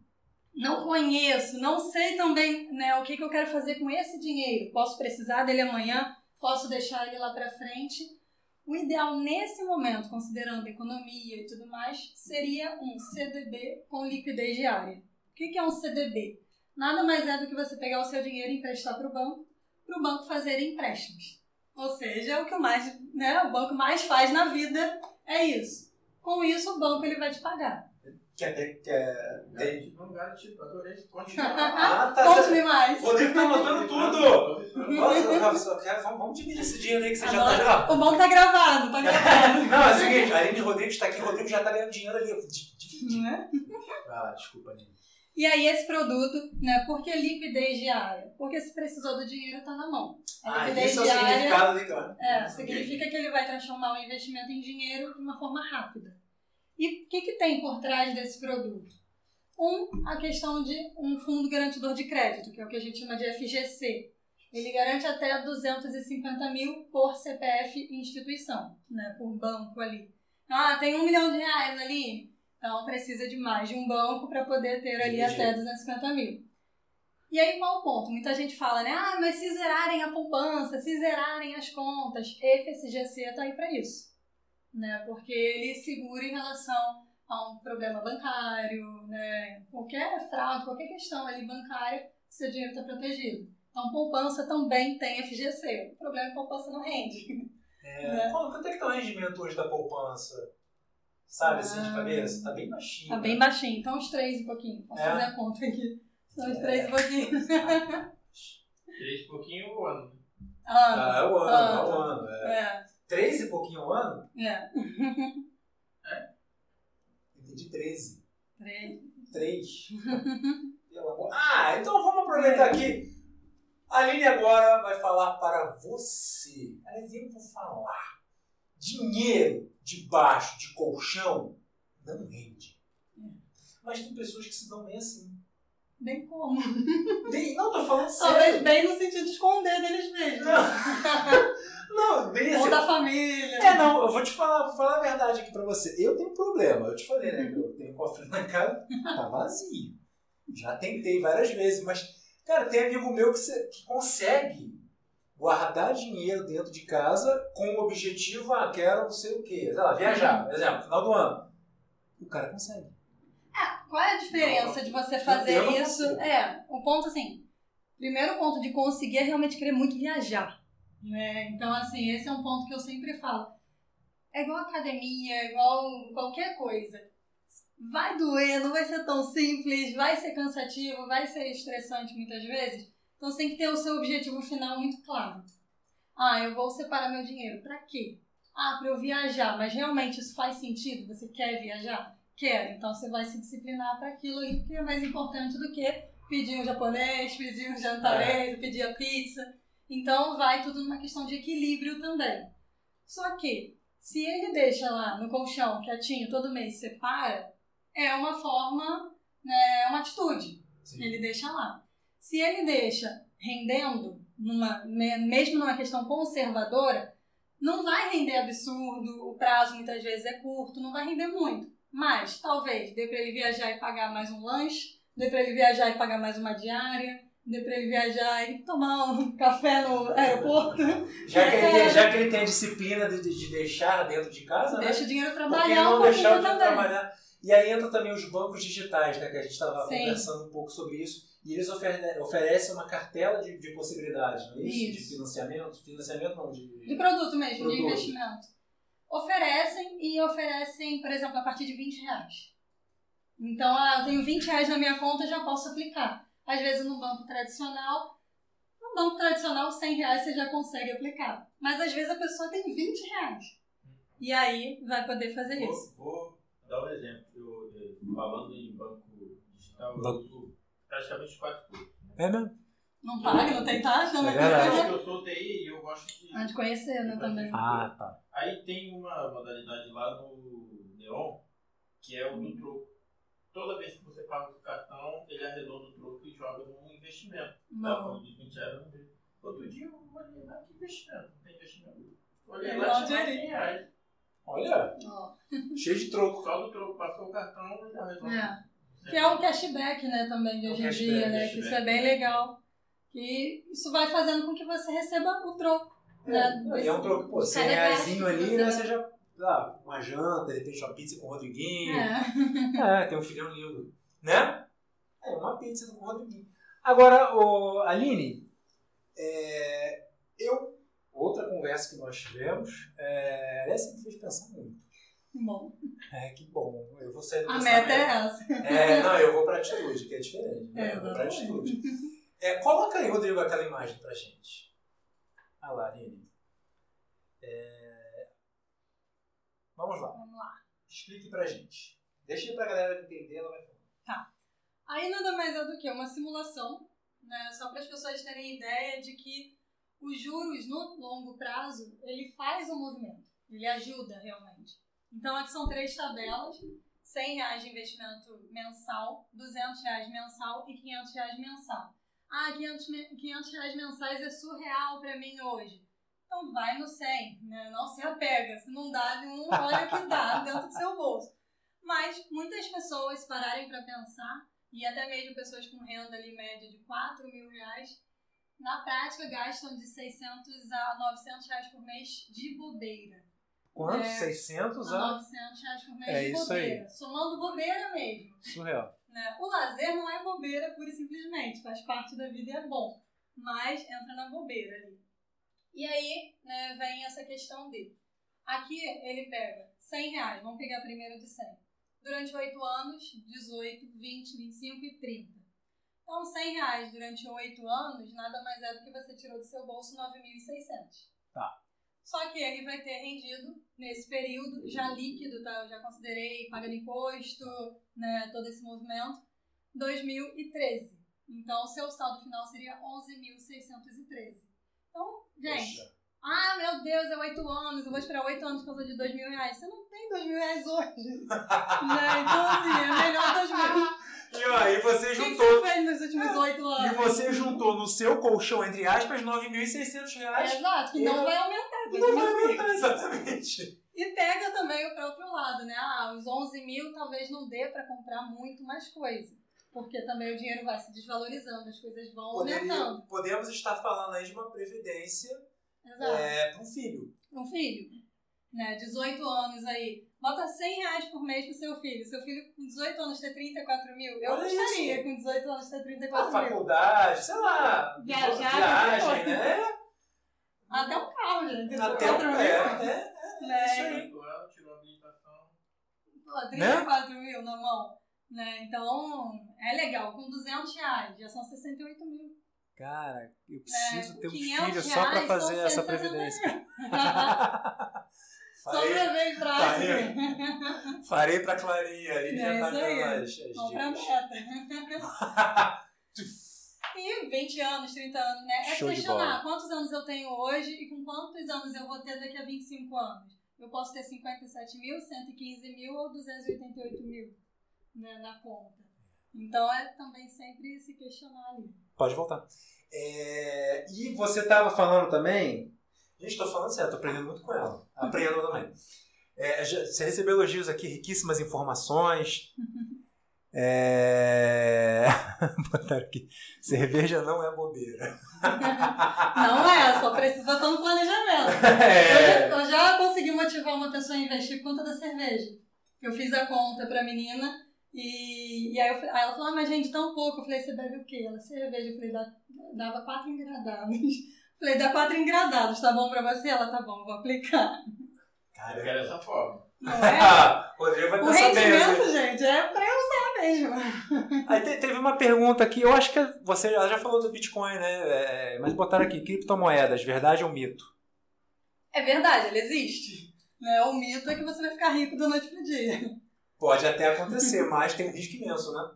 Speaker 3: não conheço, não sei também né, o que, que eu quero fazer com esse dinheiro. Posso precisar dele amanhã, posso deixar ele lá para frente. O ideal nesse momento, considerando economia e tudo mais, seria um CDB com liquidez diária. O que, que é um CDB? Nada mais é do que você pegar o seu dinheiro e emprestar para o banco, para o banco fazer empréstimos. Ou seja, o que o, mais, né, o banco mais faz na vida é isso. Com isso, o banco ele vai te pagar.
Speaker 1: Quer ter. Quer ter...
Speaker 2: Não garante, adorei. Continua. [laughs]
Speaker 1: Ah, tá.
Speaker 3: Conte-me mais.
Speaker 1: Rodrigo tá anotando tudo! Nossa, quero- vamos, vamos dividir esse dinheiro aí que você já tá. já-
Speaker 3: O banco tá gravado, tá [laughs] gravado.
Speaker 1: Não, é o seguinte, a Aline Rodrigues está aqui, o Rodrigo já tá ganhando dinheiro ali. Dividi.
Speaker 3: Né?
Speaker 1: Ah, desculpa, Aline.
Speaker 3: E aí esse produto, né? Por que liquidez diária? Porque se precisou do dinheiro, tá na mão. A
Speaker 1: Ah, isso é o
Speaker 3: diária
Speaker 1: significado legal.
Speaker 3: é, significa que ele vai transformar o investimento em dinheiro de uma forma rápida. E o que, que tem por trás desse produto? Um, a questão de um fundo garantidor de crédito, que é o que a gente chama de FGC. Ele garante até 250 mil por CPF e instituição, né? Por banco ali. Ah, tem um milhão de reais ali. Então precisa de mais de um banco para poder ter ali
Speaker 1: Entendi.
Speaker 3: até 250 mil. E aí qual o ponto? Muita gente fala, né? Ah, mas se zerarem a poupança, se zerarem as contas, FGC tá aí para isso. Né? Porque ele segura em relação a um problema bancário, né? Qualquer fraude, qualquer questão ali bancária, seu dinheiro está protegido. Então, poupança também tem FGC. O problema é que poupança não rende.
Speaker 1: É,
Speaker 3: Né?
Speaker 1: quanto é que tá o rendimento hoje da poupança? Sabe assim de
Speaker 3: Ah.
Speaker 1: cabeça? Tá bem baixinho.
Speaker 3: Tá
Speaker 1: né?
Speaker 3: bem baixinho. Então, os três e pouquinho. Posso
Speaker 1: É?
Speaker 3: fazer a conta aqui. São os três e pouquinho. [laughs]
Speaker 2: Três e pouquinho o ano.
Speaker 3: Ah,
Speaker 1: Ah, é o ano,
Speaker 3: Ah,
Speaker 1: é o ano. É.
Speaker 3: é,
Speaker 1: Três e pouquinho o ano?
Speaker 3: é. [laughs]
Speaker 1: Entendi 13.
Speaker 3: Três.
Speaker 1: Três. [laughs] Ah, então vamos aproveitar aqui. A Aline agora vai falar para você. Aline, eu vou falar. Dinheiro debaixo de colchão não rende. Mas tem pessoas que se dão bem assim.
Speaker 3: Bem como?
Speaker 1: Tem, não, tô falando [laughs]
Speaker 3: Talvez
Speaker 1: sério.
Speaker 3: bem no sentido de esconder deles mesmos.
Speaker 1: Não, [laughs] bem assim.
Speaker 3: Ou da família.
Speaker 1: É, não, eu vou te falar, vou falar a verdade aqui pra você. Eu tenho um problema. Eu te falei, né? Que eu tenho um cofre na casa, tá vazio. Já tentei várias vezes, mas, cara, tem amigo meu que, se- que consegue guardar dinheiro dentro de casa com o objetivo, ah, quero não sei o quê. Sei lá, viajar, por exemplo, final do ano. O cara consegue.
Speaker 3: Qual é a diferença de você fazer
Speaker 1: não
Speaker 3: isso?
Speaker 1: consigo.
Speaker 3: É, o ponto assim, primeiro ponto de conseguir é realmente querer muito viajar. Né? Então, assim, esse é um ponto que eu sempre falo. É igual academia, é igual qualquer coisa. Vai doer, não vai ser tão simples, vai ser cansativo, vai ser estressante muitas vezes. Então você tem que ter o seu objetivo final muito claro. Ah, eu vou separar meu dinheiro. Pra quê? Ah, pra eu viajar. Mas realmente isso faz sentido? Você quer viajar? Quero. Então você vai se disciplinar para aquilo ali, que é mais importante do que pedir um japonês, pedir um jantarês, pedir a pizza. Então vai tudo numa questão de equilíbrio também. Só que, se ele deixa lá no colchão quietinho todo mês separa, é uma forma, né, é uma atitude. Ele deixa lá. Se ele deixa rendendo, numa, me- mesmo numa questão conservadora, não vai render absurdo, o prazo muitas vezes é curto, não vai render muito. Mas talvez dê para ele viajar e pagar mais um lanche, dê para ele viajar e pagar mais uma diária, dê para ele viajar e tomar um [laughs] café no aeroporto.
Speaker 1: Já que ele
Speaker 3: É.
Speaker 1: tem, já que ele tem a disciplina de, de deixar dentro de casa, né?
Speaker 3: Deixa o dinheiro trabalhar
Speaker 1: não
Speaker 3: um
Speaker 1: deixar
Speaker 3: pouquinho
Speaker 1: o dinheiro
Speaker 3: também.
Speaker 1: trabalhar? E aí entra também os bancos digitais, né? Que a gente estava conversando um pouco sobre isso. E eles ofere- oferecem uma cartela de, de possibilidades, não é isso?
Speaker 3: Isso.
Speaker 1: De financiamento? Financiamento não, de.
Speaker 3: De produto mesmo,
Speaker 1: Produto.
Speaker 3: de investimento. Oferecem e oferecem, por exemplo, a partir de 20 reais. Então, ah, eu tenho 20 reais na minha conta, já posso aplicar. Às vezes no banco tradicional, no banco tradicional, 100 reais você já consegue aplicar. Mas às vezes a pessoa tem 20 reais. E aí vai poder fazer isso.
Speaker 2: Vou, vou dar um exemplo. Eu, eu, falando em banco digital,
Speaker 1: Banco.
Speaker 2: Praticamente quatro coisas.
Speaker 1: É mesmo?
Speaker 3: Não paga, não tem taxa, né?
Speaker 1: É.
Speaker 2: Eu acho que eu sou TI e eu gosto de.
Speaker 3: Ah, de conhecer, né, também.
Speaker 1: Ah, tá.
Speaker 2: Aí tem uma modalidade lá no Neon, que é o do troco. Toda vez que você paga o cartão, ele arredonda o troco e joga num investimento. Tava
Speaker 3: Não.
Speaker 2: falando dos 20 reais. Outro dia eu olhei lá, que investimento? Não tem investimento. Olhei
Speaker 3: É,
Speaker 2: lá, tinha
Speaker 3: dinheirinho.
Speaker 2: 100 reais.
Speaker 1: Olha,
Speaker 3: Ó.
Speaker 1: cheio de troco.
Speaker 2: Só do troco, passou o cartão, ele arredonda.
Speaker 3: É. Que é o cashback, né, também, de
Speaker 1: É o
Speaker 3: hoje em dia, né? Que isso é bem legal. Que isso vai fazendo com que você receba o troco. Né,
Speaker 1: É, e é um troco, pô,
Speaker 3: de
Speaker 1: 100
Speaker 3: cada
Speaker 1: reaisinho
Speaker 3: gasto que
Speaker 1: ali, né? Você já. Ah, uma janta, de repente uma pizza com o Rodriguinho.
Speaker 3: É.
Speaker 1: É, tem um filhão lindo. Né? É, uma pizza com o Rodriguinho. Agora, ô, Aline, é, eu. Outra conversa que nós tivemos, é, essa me fez pensar muito.
Speaker 3: Bom,
Speaker 1: É, que bom. Eu vou sair do
Speaker 3: a meta é essa.
Speaker 1: É, não, eu vou pra atitude, que é diferente. né?
Speaker 3: É,
Speaker 1: eu vou pra atitude. É, coloca aí, Rodrigo, aquela imagem pra gente. Olha lá, Aline. É, Vamos lá.
Speaker 3: Vamos lá.
Speaker 1: Explique pra gente. Deixa aí pra galera entender, ela vai falar.
Speaker 3: Aí nada mais é do que uma simulação, né? Só para as pessoas terem ideia de que os juros no longo prazo, ele faz um movimento, ele ajuda realmente. Então aqui são três tabelas, 100 reais de investimento mensal, 200 reais mensal e 500 reais mensal. Ah, 500, me- 500 reais mensais é surreal para mim hoje. Então vai no 100, né? não se apega, se não dá, não olha o que dá [laughs] dentro do seu bolso. Mas muitas pessoas pararem para pensar e até mesmo pessoas com renda ali média de 4 mil reais, na prática gastam de 600 a 900 reais por mês de bobeira.
Speaker 1: Quanto?
Speaker 3: É.
Speaker 1: 600
Speaker 3: A
Speaker 1: a
Speaker 3: 900 reais por mês
Speaker 1: É
Speaker 3: de
Speaker 1: isso aí.
Speaker 3: bobeira. Somando bobeira mesmo.
Speaker 1: surreal.
Speaker 3: Né? O lazer não é bobeira pura e simplesmente, faz parte da vida e é bom. Mas entra na bobeira ali. E aí né, vem essa questão de. Aqui ele pega 100 reais, vamos pegar primeiro de 100. Durante 8 anos, 18, 20, 25 e 30. Então, 100 reais durante 8 anos nada mais é do que você tirou do seu bolso 9.600.
Speaker 1: Tá.
Speaker 3: Só que ele vai ter rendido nesse período, já líquido, tá? Eu já considerei pagando imposto, né, todo esse movimento, 2013. Então, o seu saldo final seria 11.613. Então, gente,
Speaker 1: Poxa.
Speaker 3: ah, meu Deus, é 8 anos, eu vou esperar 8 anos por causa de 2 mil reais. Você não tem 2 mil reais hoje. [laughs] né? Então, assim, é melhor 2 mil.
Speaker 1: E aí você
Speaker 3: O que, que
Speaker 1: juntou.
Speaker 3: você fez nos últimos 8
Speaker 1: E
Speaker 3: anos?
Speaker 1: você juntou no seu colchão, entre aspas, 9.600 reais.
Speaker 3: Exato, que não vai aumentar.
Speaker 1: E não vai aumentar, exatamente.
Speaker 3: E pega também o próprio lado, né? Ah, os 11 mil talvez não dê para comprar muito mais coisa. Porque também o dinheiro vai se desvalorizando, as coisas vão
Speaker 1: Poderia,
Speaker 3: aumentando.
Speaker 1: podemos estar falando aí de uma previdência é, para um filho.
Speaker 3: Um filho, né? 18 anos aí. Bota 100 reais por mês pro seu filho. Seu filho com 18 anos ter 34 mil. Eu
Speaker 1: Olha
Speaker 3: gostaria
Speaker 1: isso.
Speaker 3: com 18 anos ter
Speaker 1: A
Speaker 3: 34 mil.
Speaker 1: faculdade, sei lá,
Speaker 3: Viajar,
Speaker 1: viagem,
Speaker 3: qualquer
Speaker 1: né?
Speaker 3: Até um carro, gente.
Speaker 1: Até o
Speaker 3: 34 mil.
Speaker 1: é, é.
Speaker 3: Né?
Speaker 1: isso aí.
Speaker 2: Tirou ela, tirou a habilitação.
Speaker 3: Pô, 34 mil na mão. Né? Então, é legal. Com 200 reais, já são 68 mil.
Speaker 1: Cara, eu preciso
Speaker 3: É,
Speaker 1: ter um
Speaker 3: 500
Speaker 1: filho só para fazer essa
Speaker 3: 160
Speaker 1: previdência. [laughs]
Speaker 3: Pra ver prática.
Speaker 1: Farei. farei pra Clarinha, ali
Speaker 3: É
Speaker 1: já tá dando as, as
Speaker 3: pra meta. [laughs] E 20 anos, 30 anos, né? É
Speaker 1: Show
Speaker 3: questionar quantos anos eu tenho hoje e com quantos anos eu vou ter daqui a 25 anos. Eu posso ter 57 mil, 115 mil ou 288 mil né, na conta. Então é também sempre se questionar ali.
Speaker 1: Pode voltar. É, e você estava falando também. Gente, estou falando sério, estou aprendendo muito com ela. Aprendo também. É, você recebeu elogios aqui, riquíssimas informações. [laughs] É... [laughs] Botaram aqui. Cerveja não é bobeira. [laughs]
Speaker 3: Não é, só precisa estar no planejamento.
Speaker 1: É.
Speaker 3: Eu, já- eu já consegui motivar uma pessoa a investir por conta da cerveja. Eu fiz a conta pra menina E, e aí, eu, aí ela falou, ah, mas gente, tão pouco. Eu falei, você bebe o quê? Ela, cerveja. Eu falei, dava quatro engradados. Falei, dá quatro engradados, tá bom pra você? Ela, tá bom, vou aplicar.
Speaker 2: Eu quero dessa forma.
Speaker 3: Não é? [laughs]
Speaker 1: Rodrigo vai
Speaker 3: O
Speaker 1: essa
Speaker 3: rendimento, gente, é pra eu usar mesmo.
Speaker 1: Aí te- teve uma pergunta aqui, eu acho que você ela já falou do Bitcoin, né? É, é, mas botaram aqui, criptomoedas, verdade ou mito?
Speaker 3: É verdade, ele existe. Né? O mito é que você vai ficar rico da noite pro dia.
Speaker 1: Pode até acontecer, mas tem um risco imenso, né?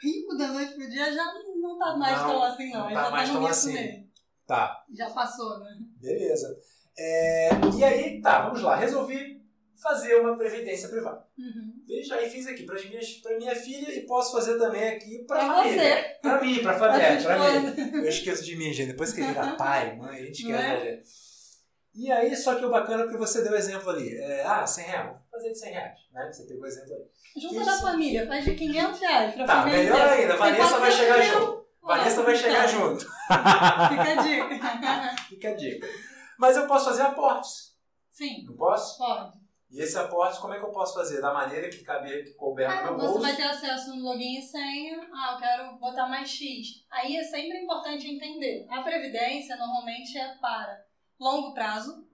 Speaker 3: Rico da noite pro dia já não tá mais
Speaker 1: Não,
Speaker 3: tão assim, não.
Speaker 1: não tá
Speaker 3: já
Speaker 1: mais
Speaker 3: tá no
Speaker 1: tão
Speaker 3: mito
Speaker 1: assim.
Speaker 3: mesmo.
Speaker 1: Tá,
Speaker 3: Já passou, né?
Speaker 1: beleza. É, e aí, tá, vamos lá. Resolvi fazer uma previdência privada.
Speaker 3: Uhum.
Speaker 1: Veja, aí fiz aqui para pra minha filha e posso fazer também aqui pra,
Speaker 3: Pra
Speaker 1: família.
Speaker 3: você.
Speaker 1: Pra mim, pra
Speaker 3: Pra
Speaker 1: família,
Speaker 3: sua
Speaker 1: pra mim. Eu esqueço de mim, gente. Depois que virar [laughs] pai, mãe, a gente esquece,
Speaker 3: é?
Speaker 1: né, gente? E aí, só que o bacana é que você deu exemplo ali. É, ah, 100 reais. Vou fazer de 100 reais, né? Você pegou o exemplo ali.
Speaker 3: Junta da família, faz de 500 reais pra
Speaker 1: Tá,
Speaker 3: família.
Speaker 1: melhor
Speaker 3: inteira.
Speaker 1: ainda.
Speaker 3: Tem
Speaker 1: Vanessa vai
Speaker 3: 400
Speaker 1: chegar junto. Vanessa vai chegar junto. [laughs]
Speaker 3: Fica a dica.
Speaker 1: Fica a dica. Mas eu posso fazer aportes.
Speaker 3: Sim,
Speaker 1: Não posso?
Speaker 3: pode.
Speaker 1: E esse aporte, como é que eu posso fazer? Da maneira que caber, que couber
Speaker 3: Ah,
Speaker 1: no meu
Speaker 3: você
Speaker 1: bolso.
Speaker 3: vai ter acesso no login e senha. Ah, eu quero botar mais X. Aí é sempre importante entender. A previdência normalmente é para longo prazo,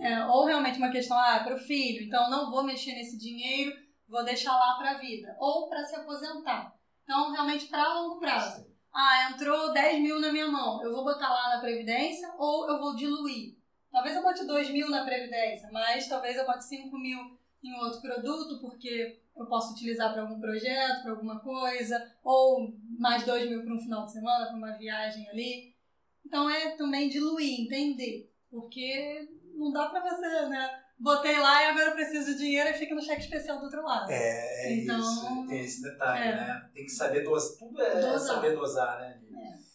Speaker 3: é, ou realmente uma questão, ah, para o filho, então não vou mexer nesse dinheiro, vou deixar lá para a vida, ou para se aposentar. Então, realmente para longo prazo. Ah, entrou 10 mil na minha mão, eu vou botar lá na Previdência ou eu vou diluir? Talvez eu bote 2 mil na Previdência, mas talvez eu bote 5 mil em outro produto, porque eu posso utilizar para algum projeto, para alguma coisa, ou mais 2 mil para um final de semana, para uma viagem ali. Então é também diluir, entender, porque não dá para você, né? Botei lá e agora eu preciso de dinheiro e fica no cheque especial do outro lado.
Speaker 1: É, é
Speaker 3: Então,
Speaker 1: isso. Tem esse detalhe,
Speaker 3: é.
Speaker 1: né? Tem que saber dosar. Tudo é
Speaker 3: Dosar.
Speaker 1: saber dosar, né?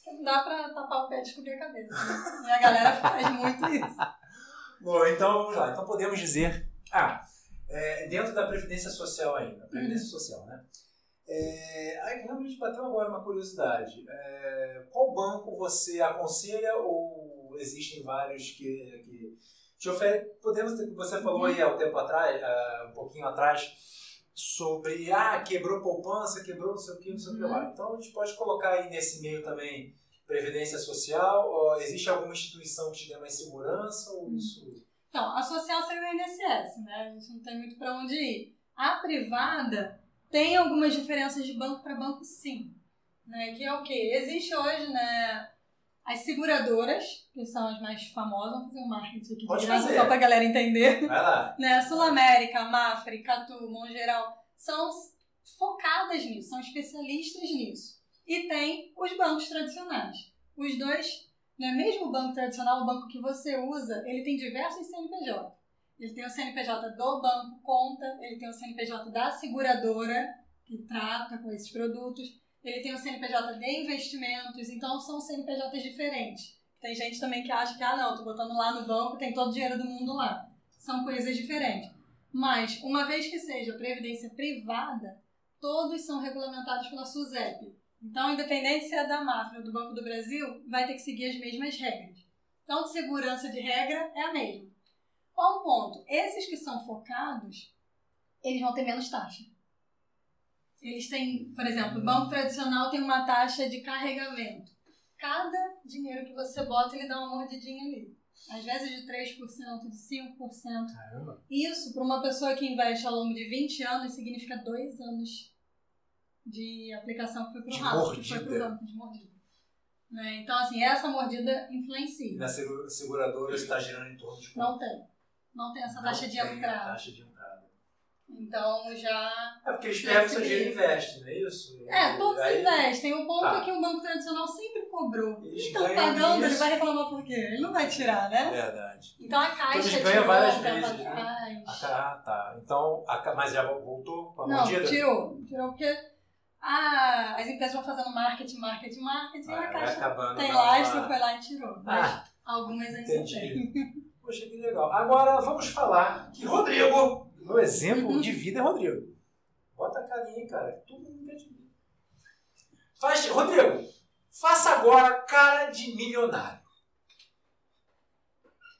Speaker 3: Não dá pra tapar o pé e descobrir a cabeça. Né? E a galera [laughs] faz muito isso.
Speaker 1: Bom, então vamos lá. Então podemos dizer. Ah, é, dentro da Previdência Social ainda. Previdência Social, né? É, aí realmente bateu agora uma curiosidade. É, qual banco você aconselha ou existem vários que, que oferecem? Podemos ter, você falou aí há um tempo atrás, ah, um pouquinho atrás, sobre ah, quebrou poupança, quebrou não sei o que, não sei o que lá. Então a gente pode colocar aí nesse meio também Previdência Social? Ou existe alguma instituição que te dê mais segurança ou isso?
Speaker 3: Então, a social seria o INSS, né? A gente não tem muito pra onde ir. A privada tem algumas diferenças de banco para banco, sim. Né? Que é o quê? Existe hoje, né? As seguradoras, que são as mais famosas, vamos fazer um marketing aqui de
Speaker 1: Pode fazer.
Speaker 3: só pra galera entender.
Speaker 1: Vai lá. [laughs]
Speaker 3: né? Sul América, Mafre, Catu, Mongeral, são focadas nisso, são especialistas nisso. E tem os bancos tradicionais. Os dois, né? mesmo o banco tradicional, o banco que você usa, ele tem diversos CNPJ. Ele tem o CNPJ do banco conta, ele tem o CNPJ da seguradora, que trata com esses produtos, ele tem o CNPJ de investimentos, então são CNPJs diferentes. Tem gente também que acha que, ah, não, tô botando lá no banco, tem todo o dinheiro do mundo lá são coisas diferentes. Mas, uma vez que seja previdência privada, todos são regulamentados pela SUSEP. Então, independente se é da Mafra ou do Banco do Brasil, vai ter que seguir as mesmas regras. Então, de segurança de regra é a mesma. Qual o ponto? Esses que são focados, eles vão ter menos taxa. Eles têm, por exemplo, o banco tradicional tem uma taxa de carregamento. Cada dinheiro que você bota, ele dá uma mordidinha ali. Às vezes de 3%, de 5%.
Speaker 1: Caramba.
Speaker 3: Isso, para uma pessoa que investe ao longo de 20 anos, significa dois anos de aplicação que foi para
Speaker 1: De
Speaker 3: o ralo, que foi banco de mordida. Né? Então, assim, essa mordida
Speaker 1: E
Speaker 3: influencia.
Speaker 1: na segu- seguradora está girando em torno de
Speaker 3: Não tem. Não tem essa taxa
Speaker 1: Não
Speaker 3: de
Speaker 1: tem
Speaker 3: entrada.
Speaker 1: Taxa de entrada.
Speaker 3: Então, já...
Speaker 1: É porque eles pegam seu dinheiro e investem, não é isso?
Speaker 3: É, todos
Speaker 1: Aí
Speaker 3: investem. O ponto
Speaker 1: Tá.
Speaker 3: é que o banco tradicional sempre cobrou.
Speaker 1: Eles
Speaker 3: Então, pagando, ele
Speaker 1: isso.
Speaker 3: vai reclamar por quê? Ele não vai tirar, né?
Speaker 1: Verdade.
Speaker 3: Então, a caixa
Speaker 1: Eles
Speaker 3: tirou
Speaker 1: ganham várias vezes, né? Ah, tá. Então, a mas já voltou com a
Speaker 3: Não,
Speaker 1: mordida?
Speaker 3: tirou. Tirou porque ah, as empresas vão fazendo marketing, marketing, marketing, e
Speaker 1: Ah,
Speaker 3: a
Speaker 1: vai
Speaker 3: caixa
Speaker 1: acabando.
Speaker 3: tem lastro, foi lá e tirou. Mas
Speaker 1: Ah,
Speaker 3: algumas ainda tem. [laughs]
Speaker 1: Poxa, que legal. Agora vamos falar que Rodrigo, meu exemplo de vida é Rodrigo. Bota a carinha aí, cara. Tudo mundo quer de mim. Faz, Rodrigo, faça agora cara de milionário.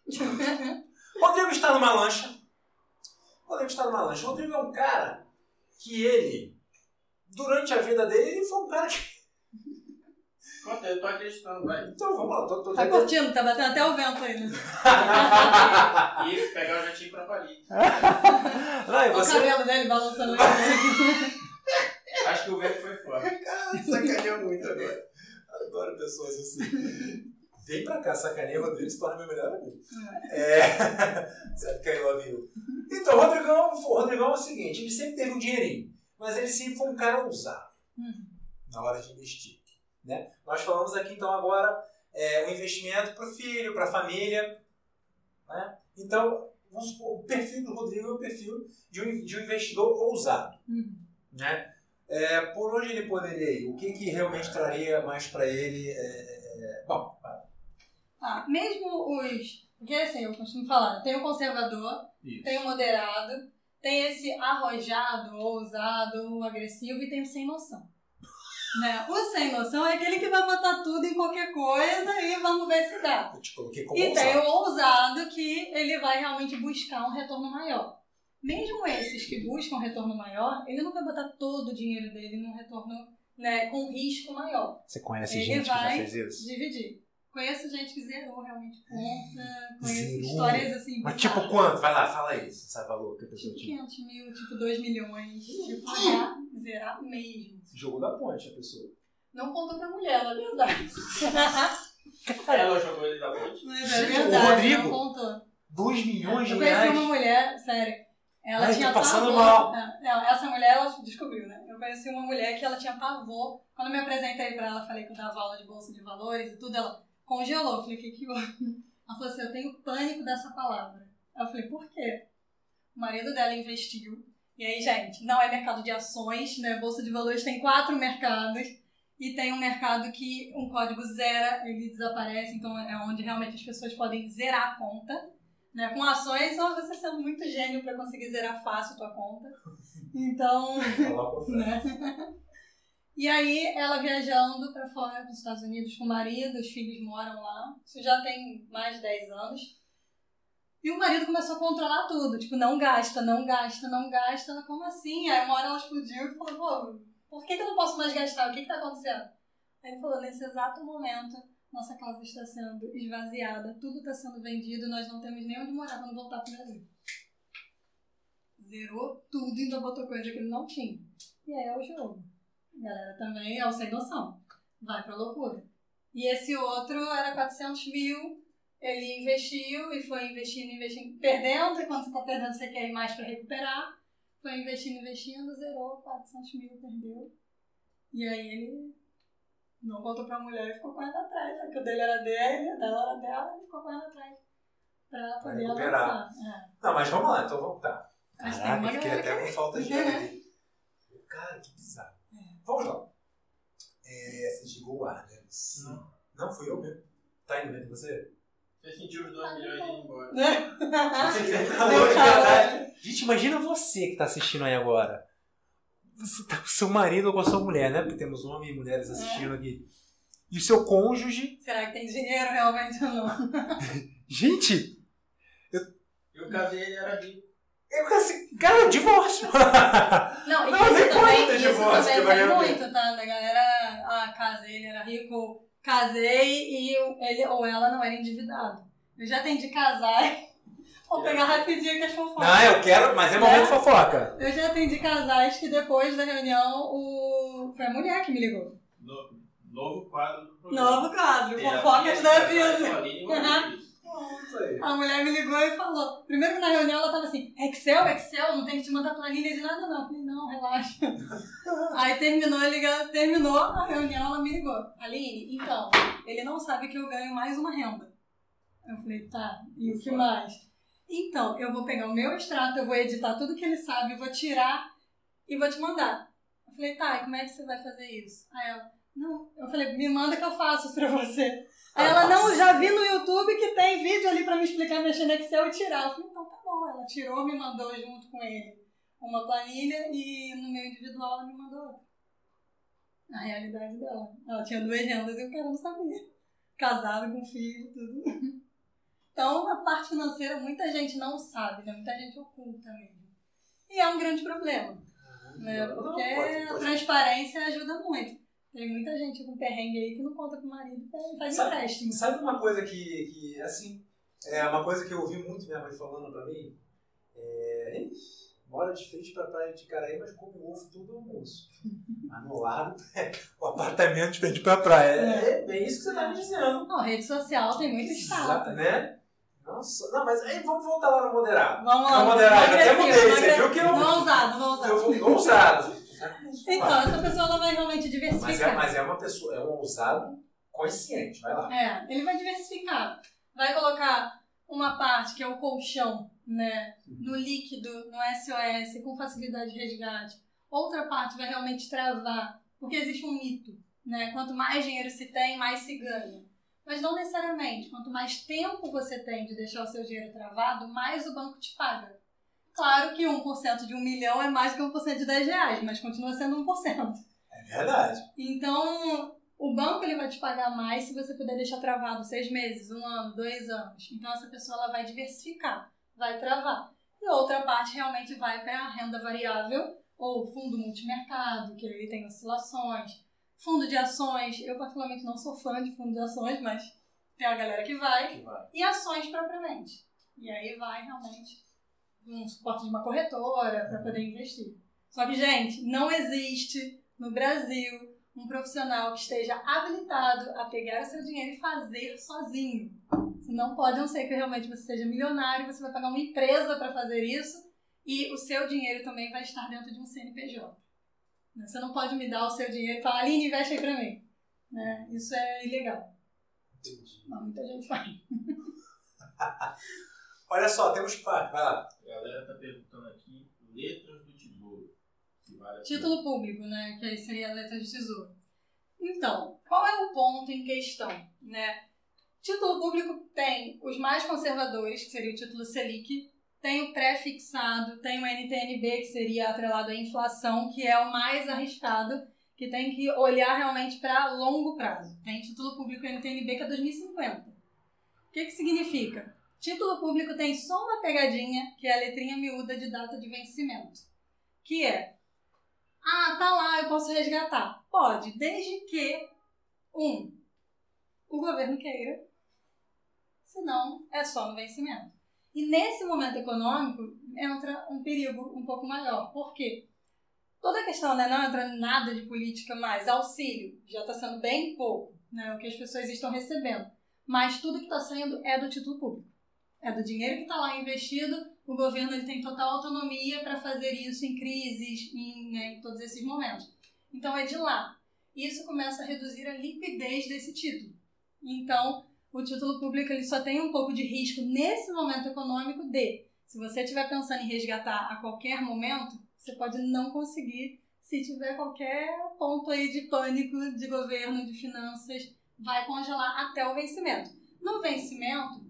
Speaker 1: [laughs] Rodrigo está numa lancha. Rodrigo está numa lancha. Rodrigo é um cara que ele durante a vida dele, ele foi um cara que.
Speaker 2: Conta, eu tô acreditando, vai.
Speaker 1: Então vamos lá, tô, tô
Speaker 3: Tá curtindo, tá batendo até o vento aí, né?
Speaker 2: E pegar o jatinho pra Paris. [laughs]
Speaker 1: Não, e
Speaker 3: Olha o
Speaker 1: você.
Speaker 3: cabelo dele balançando aí.
Speaker 2: Acho que o vento foi fora. [laughs]
Speaker 1: Cara, sacaneou muito agora. Adoro pessoas assim. Vem pra cá, sacaneia o Rodrigo, se torna meu melhor amigo. É. [laughs] Sabe que eu amigo. Então, o Rodrigão, o Rodrigão é o seguinte: ele sempre teve um dinheirinho, mas ele sempre foi um cara ousado
Speaker 3: Uhum.
Speaker 1: na hora de investir. Né? Nós falamos aqui então agora é, o investimento para o filho, para a família. Né? Então, vamos supor, o perfil do Rodrigo é o perfil de um, de um investidor ousado.
Speaker 3: Uhum.
Speaker 1: Né? É, por onde ele poderia ir? O que, que realmente traria mais para ele? é, é, bom, vai.
Speaker 3: Ah, mesmo os. Porque assim, eu costumo falar, tem o conservador,
Speaker 1: Isso.
Speaker 3: tem o moderado, tem esse arrojado, ousado, agressivo e tem o sem noção. Né? O sem noção é aquele que vai botar tudo em qualquer coisa e vamos ver se dá.
Speaker 1: Eu te coloquei como
Speaker 3: E tem
Speaker 1: ousado.
Speaker 3: o ousado que ele vai realmente buscar um retorno maior. Mesmo esses que buscam um retorno maior, ele não vai botar todo o dinheiro dele num retorno né, com risco maior.
Speaker 1: Você conhece
Speaker 3: Ele
Speaker 1: gente que já
Speaker 3: vai
Speaker 1: fez isso?
Speaker 3: Dividir. Conheço gente que zerou realmente conta, conheço
Speaker 1: Zerou?
Speaker 3: histórias assim.
Speaker 1: Mas
Speaker 3: bizarras.
Speaker 1: tipo quanto? Vai lá, fala aí. Você sabe o valor que a pessoa
Speaker 3: Tipo
Speaker 1: tinha?
Speaker 3: 500 mil, tipo 2 milhões. Tipo, zerar, zerar mesmo.
Speaker 1: Jogou da ponte a pessoa.
Speaker 3: Não contou pra mulher, na verdade. [laughs]
Speaker 2: Ela jogou ele da ponte.
Speaker 3: Mas é
Speaker 1: Gente, o
Speaker 3: verdade,
Speaker 1: Rodrigo?
Speaker 3: não contou.
Speaker 1: 2 milhões de
Speaker 3: Eu conheci
Speaker 1: reais?
Speaker 3: uma mulher, sério. Ela
Speaker 1: Ai,
Speaker 3: tinha
Speaker 1: tô passando
Speaker 3: pavor.
Speaker 1: mal.
Speaker 3: É, Não, essa mulher ela descobriu, né? Eu conheci uma mulher que ela tinha pavor. Quando eu me apresentei pra ela, falei que eu dava aula de bolsa de valores e tudo, ela congelou. Eu falei, o que que houve? Ela falou assim, eu tenho pânico dessa palavra. Eu falei, por quê? O marido dela investiu. E aí, gente, não é mercado de ações, né? Bolsa de valores tem quatro mercados. E tem um mercado que um código zera, ele desaparece. Então é onde realmente as pessoas podem zerar a conta. Né? Com ações, só você sendo muito gênio para conseguir zerar fácil a tua conta. [laughs] Então, né? [laughs] E aí, ela viajando para fora dos Estados Unidos com o marido, os filhos moram lá. Isso já tem mais de 10 anos. E o marido começou a controlar tudo. Tipo, não gasta, não gasta, não gasta. Ela, como assim? Aí uma hora ela explodiu e falou, pô, por que, que eu não posso mais gastar? O que que tá acontecendo? Aí ele falou, nesse exato momento, nossa casa está sendo esvaziada, tudo está sendo vendido, nós não temos nem onde morar quando voltar pro Brasil. Zerou tudo e ainda botou coisa que ele não tinha. E aí é o jogo. A galera também é o sem noção. Vai pra loucura. E esse outro era 400 mil, ele investiu e foi investindo, investindo, perdendo, e quando você tá perdendo você quer ir mais pra recuperar. Foi investindo, investindo, zerou 400 mil, perdeu. E aí ele não voltou pra mulher e ficou correndo atrás. né? Que o dele era dele, a dela era dela, ele ficou correndo atrás. Pra poder
Speaker 1: recuperar.
Speaker 3: avançar. É.
Speaker 1: Não, mas vamos lá, então vamos tá. Caraca, fiquei até com falta de [laughs] ali. Cara, que bizarro. Vamos lá. É, você chegou o ar, né? Sim.
Speaker 2: Não.
Speaker 1: Não, fui eu mesmo. Tá indo vendo você?
Speaker 2: Você sentiu os 2 milhões e ir embora.
Speaker 1: Calor. verdade. Gente, imagina você que tá assistindo aí agora. Você tá com seu marido ou com a sua mulher, né? Porque temos homens e mulheres assistindo aqui. E o seu cônjuge.
Speaker 3: Será que tem dinheiro realmente ou não? [laughs]
Speaker 1: Gente,
Speaker 2: Eu casei ele era rico.
Speaker 1: Eu assim, cara, divórcio.
Speaker 3: Não, e
Speaker 1: Não,
Speaker 3: isso
Speaker 1: nem
Speaker 3: também,
Speaker 1: conta
Speaker 3: isso
Speaker 1: divórcio,
Speaker 3: também tem muito, tá? Da galera, ah, casei, ele era rico, casei e eu- ele ou ela não era endividado. Eu já atendi casais. Vou pegar rapidinho que as fofocas.
Speaker 1: Não, eu quero, mas é momento
Speaker 3: É?
Speaker 1: fofoca.
Speaker 3: Eu já atendi casais que depois da reunião o... foi a mulher que me ligou.
Speaker 2: No- novo quadro do programa.
Speaker 3: Novo quadro, fofocas
Speaker 2: de
Speaker 3: da vida.
Speaker 1: Pronto aí.
Speaker 3: A mulher me ligou e falou. Primeiro que na reunião ela tava assim, Excel, Excel, não tem que te mandar planilha de nada, não. Eu falei, não, relaxa. [laughs] Aí terminou, liga, terminou a reunião, ela me ligou. Aline, então, ele não sabe que eu ganho mais uma renda. Eu falei, tá, e o que mais? Então, eu vou pegar o meu extrato, eu vou editar tudo que ele sabe, vou tirar e vou te mandar. Eu falei, tá, e como é que você vai fazer isso? Aí ela, não. Eu falei, me manda que eu faço isso pra você. Ela, não, já vi no YouTube que tem vídeo ali pra me explicar mexer no Excel e tirar. Eu falei, então tá bom. Ela tirou, me mandou junto com ele uma planilha e no meu individual ela me mandou outra. A realidade dela. Ela tinha duas rendas e o cara não sabia. Casado com filho, tudo. Então, a parte financeira muita gente não sabe, né? Muita gente oculta mesmo. E é um grande problema, né? Porque a transparência ajuda muito. Tem muita gente com perrengue aí que não conta pro marido e faz
Speaker 1: Sabe-
Speaker 3: empréstimo.
Speaker 1: Sabe uma coisa que, que, assim, é uma coisa que eu ouvi muito minha mãe falando pra mim? É, "Ih, mora de frente pra praia de Caraí, mas come ovo todo almoço. [laughs] Mas no lado, o apartamento de frente pra praia. É, bem isso que você tá me dizendo.
Speaker 3: Não, rede social tem muito status.
Speaker 1: né? Nossa, não, mas aí vamos voltar lá no moderado.
Speaker 3: Vamos lá.
Speaker 1: No moderado, até mudei, você viu que eu,
Speaker 3: No ousado, no ousado.
Speaker 1: eu vou ousado.
Speaker 3: Então, essa pessoa ela vai realmente
Speaker 1: Mas é,
Speaker 3: diversificar.
Speaker 1: mas é uma pessoa, é um ousado consciente, vai lá.
Speaker 3: É, ele vai diversificar. Vai colocar uma parte que é o colchão, né? No líquido, no SOS, com facilidade de resgate. Outra parte vai realmente travar, porque existe um mito, né? Quanto mais dinheiro se tem, mais se ganha. Mas não necessariamente. Quanto mais tempo você tem de deixar o seu dinheiro travado, mais o banco te paga. Claro que 1% de um milhão é mais que 1% de 10 reais, mas continua sendo 1%.
Speaker 1: É verdade.
Speaker 3: Então, o banco ele vai te pagar mais se você puder deixar travado seis meses, um ano, dois anos. Então, essa pessoa ela vai diversificar, vai travar. E outra parte realmente vai para a renda variável ou fundo multimercado, que ele tem oscilações. Fundo de ações, eu particularmente não sou fã de fundo de ações, mas tem a galera que vai.
Speaker 1: Que vai.
Speaker 3: E ações propriamente. E aí vai realmente um suporte de uma corretora para poder investir. Só que, gente, não existe no Brasil um profissional que esteja habilitado a pegar o seu dinheiro e fazer sozinho. Não pode, a não ser que realmente você seja milionário, você vai pagar uma empresa para fazer isso e o seu dinheiro também vai estar dentro de um CNPJ. Né? Você não pode me dar o seu dinheiro e falar, Aline, investe aí para mim. Né? Isso é ilegal.
Speaker 1: Entendi.
Speaker 3: Mas muita gente faz. [laughs]
Speaker 1: Olha só, temos parte, vai lá.
Speaker 2: A galera tá perguntando aqui, letras do tesouro. Vale.
Speaker 3: Título público, né? Que aí seria a letra de tesouro. Então, qual é o ponto em questão, né? Título público tem os mais conservadores, que seria o título Selic, tem o pré-fixado, tem o NTNB, que seria atrelado à inflação, que é o mais arriscado, que tem que olhar realmente para longo prazo. Tem título público NTNB que é 2050. O que, que significa? Título público tem só uma pegadinha, que é a letrinha miúda de data de vencimento, que é ah, tá lá, eu posso resgatar. Pode, desde que, um, o governo queira, senão é só no vencimento. E nesse momento econômico entra um perigo um pouco maior. Por quê? Toda a questão, né, não entra nada de política mais. Auxílio já está sendo bem pouco, né, o que as pessoas estão recebendo. Mas tudo que está saindo é do título público. É do dinheiro que está lá investido, o governo ele tem total autonomia para fazer isso em crises, em, né, em todos esses momentos. Então é de lá. Isso começa a reduzir a liquidez desse título. Então, o título público ele só tem um pouco de risco nesse momento econômico de, se você estiver pensando em resgatar a qualquer momento, você pode não conseguir se tiver qualquer ponto aí de pânico de governo, de finanças, vai congelar até o vencimento. No vencimento,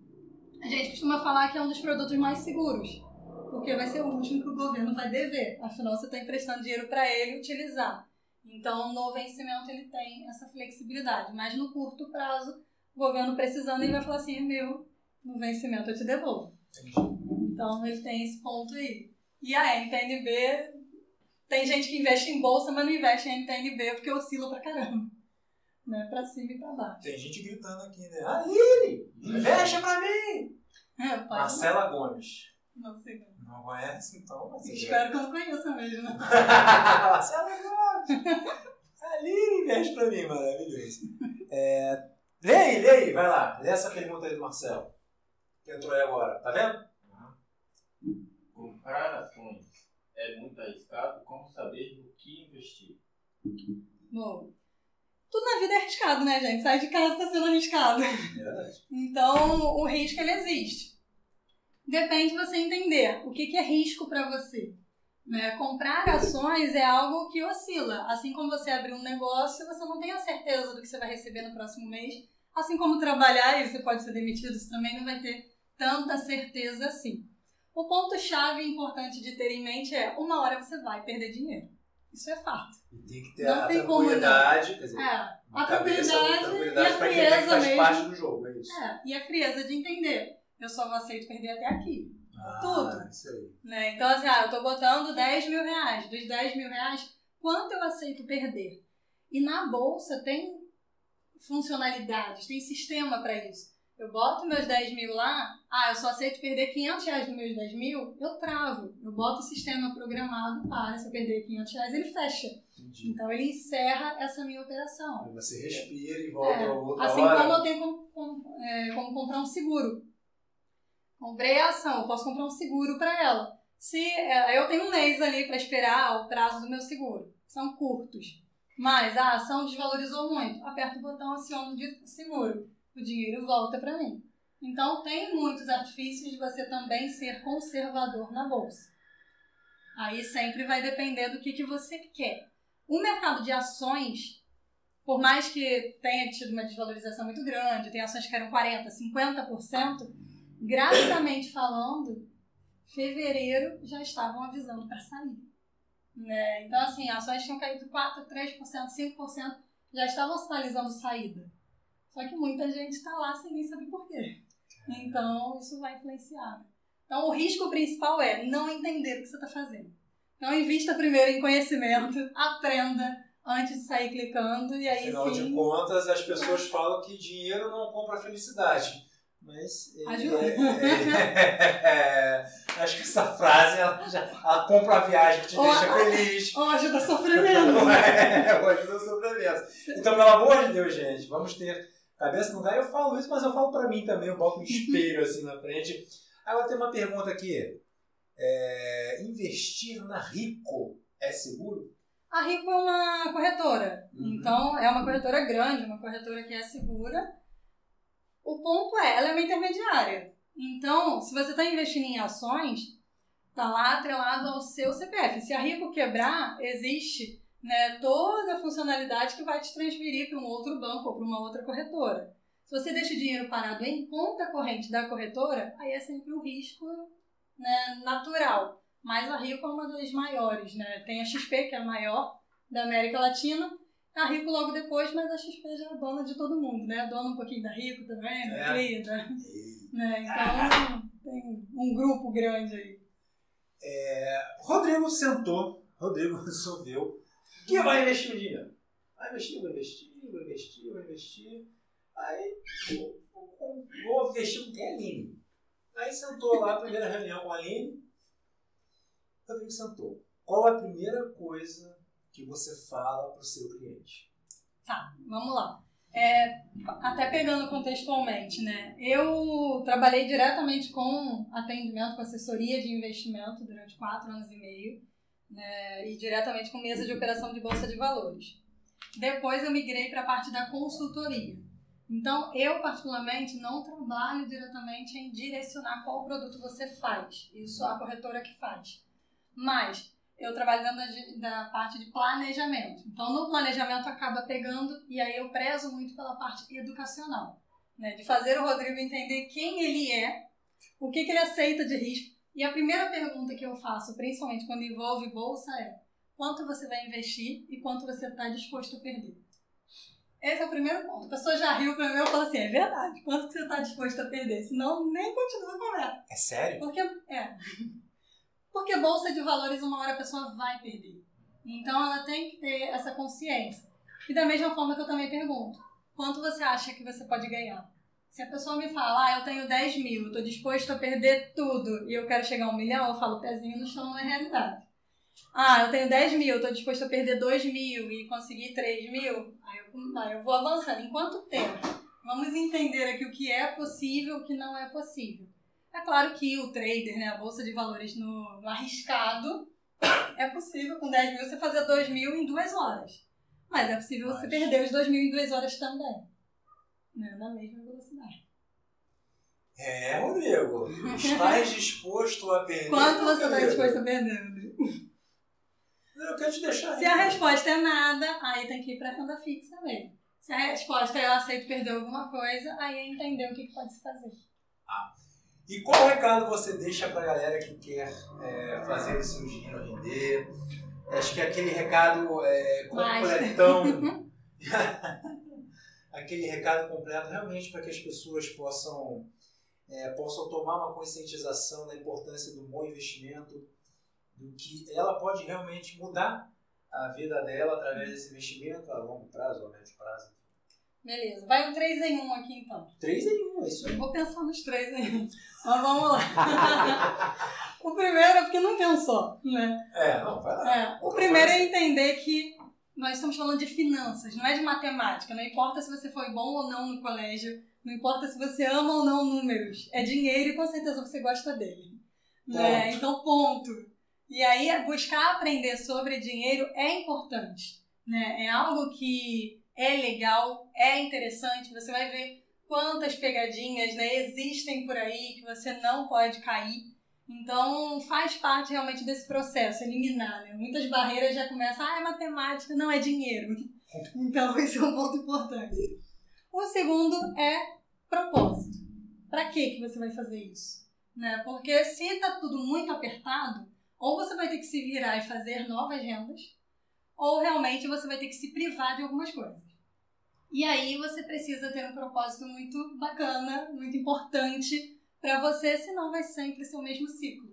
Speaker 3: a gente costuma falar que é um dos produtos mais seguros, porque vai ser o último que o governo vai dever. Afinal, você está emprestando dinheiro para ele utilizar. Então, no vencimento, ele tem essa flexibilidade. Mas no curto prazo, o governo precisando, ele vai falar assim: é meu, no vencimento eu te devolvo. Então, ele tem esse ponto aí. E a NTNB, tem gente que investe em bolsa, mas não investe em NTNB porque oscila pra caramba. Né? Pra cima e pra baixo.
Speaker 1: Tem gente gritando aqui, né? Aline, fecha pra mim!
Speaker 3: É, pai,
Speaker 1: Marcela Gomes.
Speaker 3: Não sei não.
Speaker 1: Não conhece? Então.
Speaker 3: Espero que eu não conheça mesmo. né? [laughs]
Speaker 1: Marcela Gomes! Aline, fecha pra mim, maravilhoso. É... Lê aí, lê aí, vai lá. Lê essa pergunta aí do Marcelo. Que entrou aí agora, tá vendo?
Speaker 2: Comprar ações é muito arriscado? Como saber no que investir?
Speaker 3: Bom, tudo na vida é arriscado, né, gente? Sair de casa tá sendo arriscado.
Speaker 1: Verdade.
Speaker 3: Então, o risco ele existe. Depende de você entender o que, que é risco para você. Né? Comprar ações é algo que oscila. Assim como você abrir um negócio, você não tem a certeza do que você vai receber no próximo mês. Assim como trabalhar e você pode ser demitido, você também não vai ter tanta certeza assim. O ponto-chave importante de ter em mente é: uma hora você vai perder dinheiro. Isso é fato.
Speaker 1: E tem que ter
Speaker 3: Não
Speaker 1: a tranquilidade, quer dizer,
Speaker 3: É, a
Speaker 1: uma cabeça,
Speaker 3: tranquilidade
Speaker 1: tranquilidade
Speaker 3: e a
Speaker 1: que
Speaker 3: frieza
Speaker 1: faz
Speaker 3: mesmo.
Speaker 1: parte do jogo, é isso.
Speaker 3: É, e a frieza de entender. Eu só não aceito perder até aqui.
Speaker 1: Ah,
Speaker 3: Tudo.
Speaker 1: Isso aí.
Speaker 3: Né? Então, assim, ah, eu tô botando 10 mil reais. Dos 10 mil reais, quanto eu aceito perder? E na bolsa tem funcionalidades, tem sistema para isso. Eu boto meus 10 mil lá, ah, eu só aceito perder 500 reais dos meus 10 mil, eu travo. Eu boto o sistema programado para, se eu perder 500 reais, ele fecha.
Speaker 1: Entendi.
Speaker 3: Então, ele encerra essa minha operação.
Speaker 1: Aí você respira e volta
Speaker 3: É,
Speaker 1: a outra
Speaker 3: assim
Speaker 1: hora.
Speaker 3: como eu tenho como, como, é, como comprar um seguro. Comprei a ação, eu posso comprar um seguro para ela. Se é, eu tenho um mês ali para esperar o prazo do meu seguro, são curtos. Mas a ação desvalorizou muito, aperto o botão, aciono de seguro, o dinheiro volta para mim. Então tem muitos artifícios de você também ser conservador na bolsa. Aí sempre vai depender do que, que você quer. O mercado de ações por mais que tenha tido uma desvalorização muito grande, tem ações que eram 40%, 50%, graficamente falando, fevereiro já estavam avisando para sair. Né? Então, assim, ações tinham caído 4%, 3%, 5%, já estavam sinalizando saída. Só que muita gente está lá sem nem saber por quê. Então, isso vai influenciar. Então, o risco principal é não entender o que você está fazendo. Então, invista primeiro em conhecimento, [laughs] aprenda antes de sair clicando e aí
Speaker 1: Afinal
Speaker 3: sim...
Speaker 1: de contas, as pessoas falam que dinheiro não compra felicidade. Mas. é-
Speaker 3: Ajuda.
Speaker 1: é- é- acho que essa frase ela, já, ela compra a viagem que te
Speaker 3: Ou
Speaker 1: deixa
Speaker 3: a-
Speaker 1: feliz.
Speaker 3: Ou ajuda sofrimento.
Speaker 1: Não [laughs] é, hoje eu sofrimento. Então, pelo amor de Deus, gente, vamos ter cabeça no lugar. Eu falo isso, mas eu falo pra mim também. Eu boto um espelho assim na frente. Agora tem uma pergunta aqui. É, investir na Rico é seguro?
Speaker 3: A Rico é uma corretora.
Speaker 1: Uhum.
Speaker 3: Então, é uma corretora grande, uma corretora que é segura. O ponto é, ela é uma intermediária. Então, se você está investindo em ações, está lá atrelado ao seu CPF. Se a Rico quebrar, existe né, toda a funcionalidade que vai te transferir para um outro banco ou para uma outra corretora. Se você deixa o dinheiro parado em conta corrente da corretora, aí é sempre um risco né, natural. Mas a Rico é uma das maiores, né? Tem a XP, que é a maior da América Latina, a Rico logo depois, mas a XP já é dona de todo mundo, né? Dona um pouquinho da Rico também, da
Speaker 1: É.
Speaker 3: Clida, né? Então, tem um grupo grande aí.
Speaker 1: Rodrigo sentou, Rodrigo [laughs] resolveu que vai investir o dinheiro. Vai investir, vai investir, vai investir, vai investir. Aí, vou, vou, vou investir com quem? A Aline. Aí sentou lá, primeira reunião com a Aline. Rodrigo sentou. Qual a primeira coisa que você fala para o seu cliente?
Speaker 3: Tá, vamos lá. É, até pegando contextualmente, né? Eu trabalhei diretamente com atendimento, com assessoria de investimento durante quatro anos e meio, né? E diretamente com mesa de operação de bolsa de valores. Depois eu migrei para a parte da consultoria. Então, eu particularmente não trabalho diretamente em direcionar qual produto você faz. Isso a corretora que faz. Mas eu trabalho dentro da, parte de planejamento. Então, no planejamento acaba pegando, e aí eu prezo muito pela parte educacional, né? de fazer o Rodrigo entender quem ele é, o que, que ele aceita de risco. E a primeira pergunta que eu faço, principalmente quando envolve bolsa, é quanto você vai investir e quanto você está disposto a perder. Esse é o primeiro ponto. A pessoa já riu para mim, eu falo assim, é verdade, quanto que você está disposto a perder? Senão, nem continua a conversa.
Speaker 1: É sério?
Speaker 3: Porque, é. Porque bolsa de valores, uma hora a pessoa vai perder. Então ela tem que ter essa consciência. E da mesma forma que eu também pergunto: quanto você acha que você pode ganhar? Se a pessoa me fala, ah, eu tenho 10 mil, eu tô disposto a perder tudo e eu quero chegar a um milhão, eu falo, pezinho no chão não é realidade. Ah, eu tenho 10 mil, tô disposto a perder 2 mil e conseguir 3 mil, aí eu, aí eu vou avançando. Em quanto tempo? Vamos entender aqui o que é possível e o que não é possível. É claro que o trader, né, a bolsa de valores no, no arriscado, é possível com 10 mil você fazer 2 mil em duas horas. Mas é possível você
Speaker 1: Mas-
Speaker 3: perder os 2 mil em duas horas também. Né, na mesma velocidade.
Speaker 1: É, Rodrigo. Estás disposto a perder?
Speaker 3: Quanto você está disposto a perder, Rodrigo?
Speaker 1: Eu quero te deixar
Speaker 3: Se a
Speaker 1: rico.
Speaker 3: resposta é nada, aí tem que ir para renda fixa mesmo. Se a resposta é eu aceito perder alguma coisa, aí é entender o que, que pode se fazer.
Speaker 1: E qual recado você deixa pra galera que quer é, fazer o seu dinheiro render? Acho que aquele recado é, completão. [laughs] aquele recado completo realmente para que as pessoas possam é, possam tomar uma conscientização da importância do bom investimento, do que ela pode realmente mudar a vida dela através desse investimento a longo prazo ou a médio prazo.
Speaker 3: Beleza, vai um 3 em 1 aqui então.
Speaker 1: 3 em 1, é isso aí.
Speaker 3: Vou pensar nos 3 em 1. Mas vamos lá. [laughs] o primeiro é porque não pensou, né?
Speaker 1: É, não, vai lá.
Speaker 3: É, o primeiro é entender que nós estamos falando de finanças, não é de matemática. Não importa se você foi bom ou não no colégio, não importa se você ama ou não números. É dinheiro e com certeza você gosta dele. Né? Então, ponto. E aí, buscar aprender sobre dinheiro é importante. Né? É algo que é legal, é interessante. Você vai ver quantas pegadinhas né, existem por aí que você não pode cair. Então, faz parte realmente desse processo, eliminar. Né? Muitas barreiras já começam, ah, é matemática, não é dinheiro. [laughs] Então, esse é um ponto importante. O segundo é propósito. Para que que você vai fazer isso? Né? Porque se está tudo muito apertado, ou você vai ter que se virar e fazer novas rendas, ou realmente você vai ter que se privar de algumas coisas. E aí você precisa ter um propósito muito bacana, muito importante para você, senão vai sempre ser o mesmo ciclo,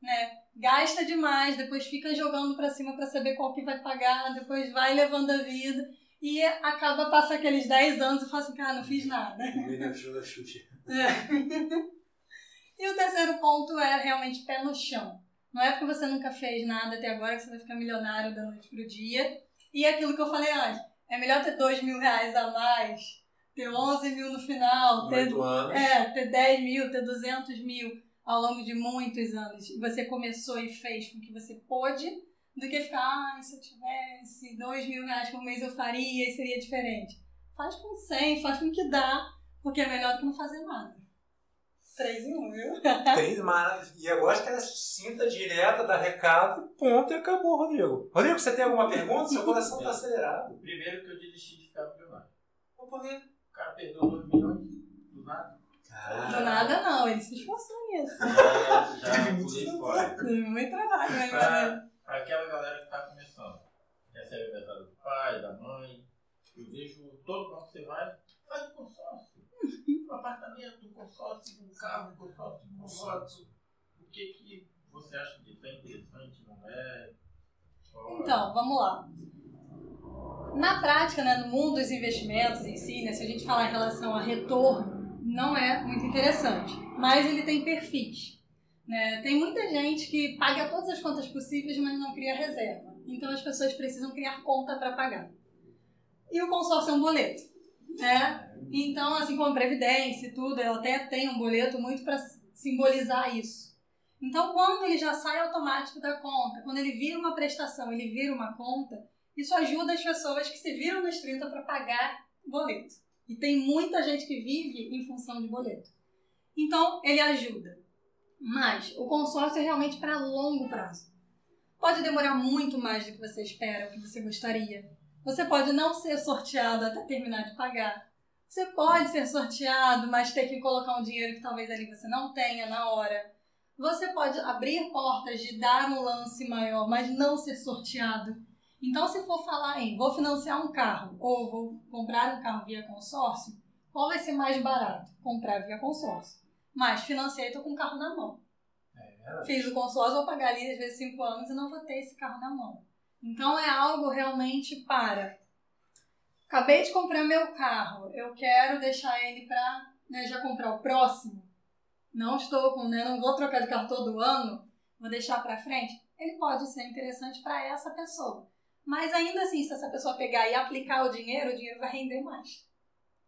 Speaker 3: né? Gasta demais, depois fica jogando para cima para saber qual que vai pagar, depois vai levando a vida e acaba passar aqueles 10 anos e fala assim, cara, não fiz nada. [laughs] É. e o terceiro ponto é realmente pé no chão. Não é porque você nunca fez nada até agora que você vai ficar milionário da noite pro dia. E aquilo que eu falei antes, é melhor ter 2 mil reais a mais, ter 11 mil no final, ter,
Speaker 1: anos.
Speaker 3: é, ter 10 mil, ter 200 mil ao longo de muitos anos. E você começou e fez com que você pôde, do que ficar, ah, se eu tivesse 2 mil reais por mês eu faria e seria diferente. Faz com 100, faz com o que dá, porque é melhor do que não fazer nada. 3 em 1, viu?
Speaker 1: Três, mas, e eu gosto que ela é sucinta, direta, dá recado, ponto e acabou, Rodrigo. Rodrigo, você tem alguma pergunta? Seu coração tá acelerado.
Speaker 2: Primeiro que eu desisti de ficar milionário.
Speaker 1: Por quê?
Speaker 2: O cara perdeu 2 milhões do nada.
Speaker 3: Do nada não, ele se esforçou nisso.
Speaker 2: Já, já
Speaker 1: Teve muito
Speaker 3: muito trabalho, né?
Speaker 2: Pra, pra aquela galera que tá começando. Recebe aniversário do pai, da mãe. Eu vejo todo mundo que você vai, faz um consórcio. Um apartamento, um consórcio, um carro, um consórcio, um consórcio. O que que você acha disso? É interessante, não é?
Speaker 3: Então, vamos lá. Na prática, né, no mundo dos investimentos em si, né, se a gente falar em relação a retorno, não é muito interessante. Mas ele tem perfis. Né? Tem muita gente que paga todas as contas possíveis, mas não cria reserva. Então as pessoas precisam criar conta para pagar. E o consórcio é um boleto. Né? Então, assim como a Previdência e tudo, ela até tem um boleto muito para simbolizar isso. Então, quando ele já sai automático da conta, quando ele vira uma prestação, ele vira uma conta, isso ajuda as pessoas que se viram nos 30 para pagar boleto. E tem muita gente que vive em função de boleto. Então, ele ajuda. Mas o consórcio é realmente para longo prazo. Pode demorar muito mais do que você espera, o que você gostaria. Você pode não ser sorteado até terminar de pagar. Você pode ser sorteado, mas ter que colocar um dinheiro que talvez ali você não tenha na hora. Você pode abrir portas de dar um lance maior, mas não ser sorteado. Então, se for falar em vou financiar um carro ou vou comprar um carro via consórcio, qual vai ser mais barato? Comprar via consórcio. Mas financiei, estou com o carro na mão.
Speaker 1: É,
Speaker 3: Fiz o consórcio, vou pagar ali às vezes 5 anos e não vou ter esse carro na mão. Então é algo realmente para. Acabei de comprar meu carro, eu quero deixar ele para né, já comprar o próximo. Não estou com, né, não vou trocar de carro todo ano, vou deixar para frente. Ele pode ser interessante para essa pessoa. Mas ainda assim, se essa pessoa pegar e aplicar o dinheiro, o dinheiro vai render mais.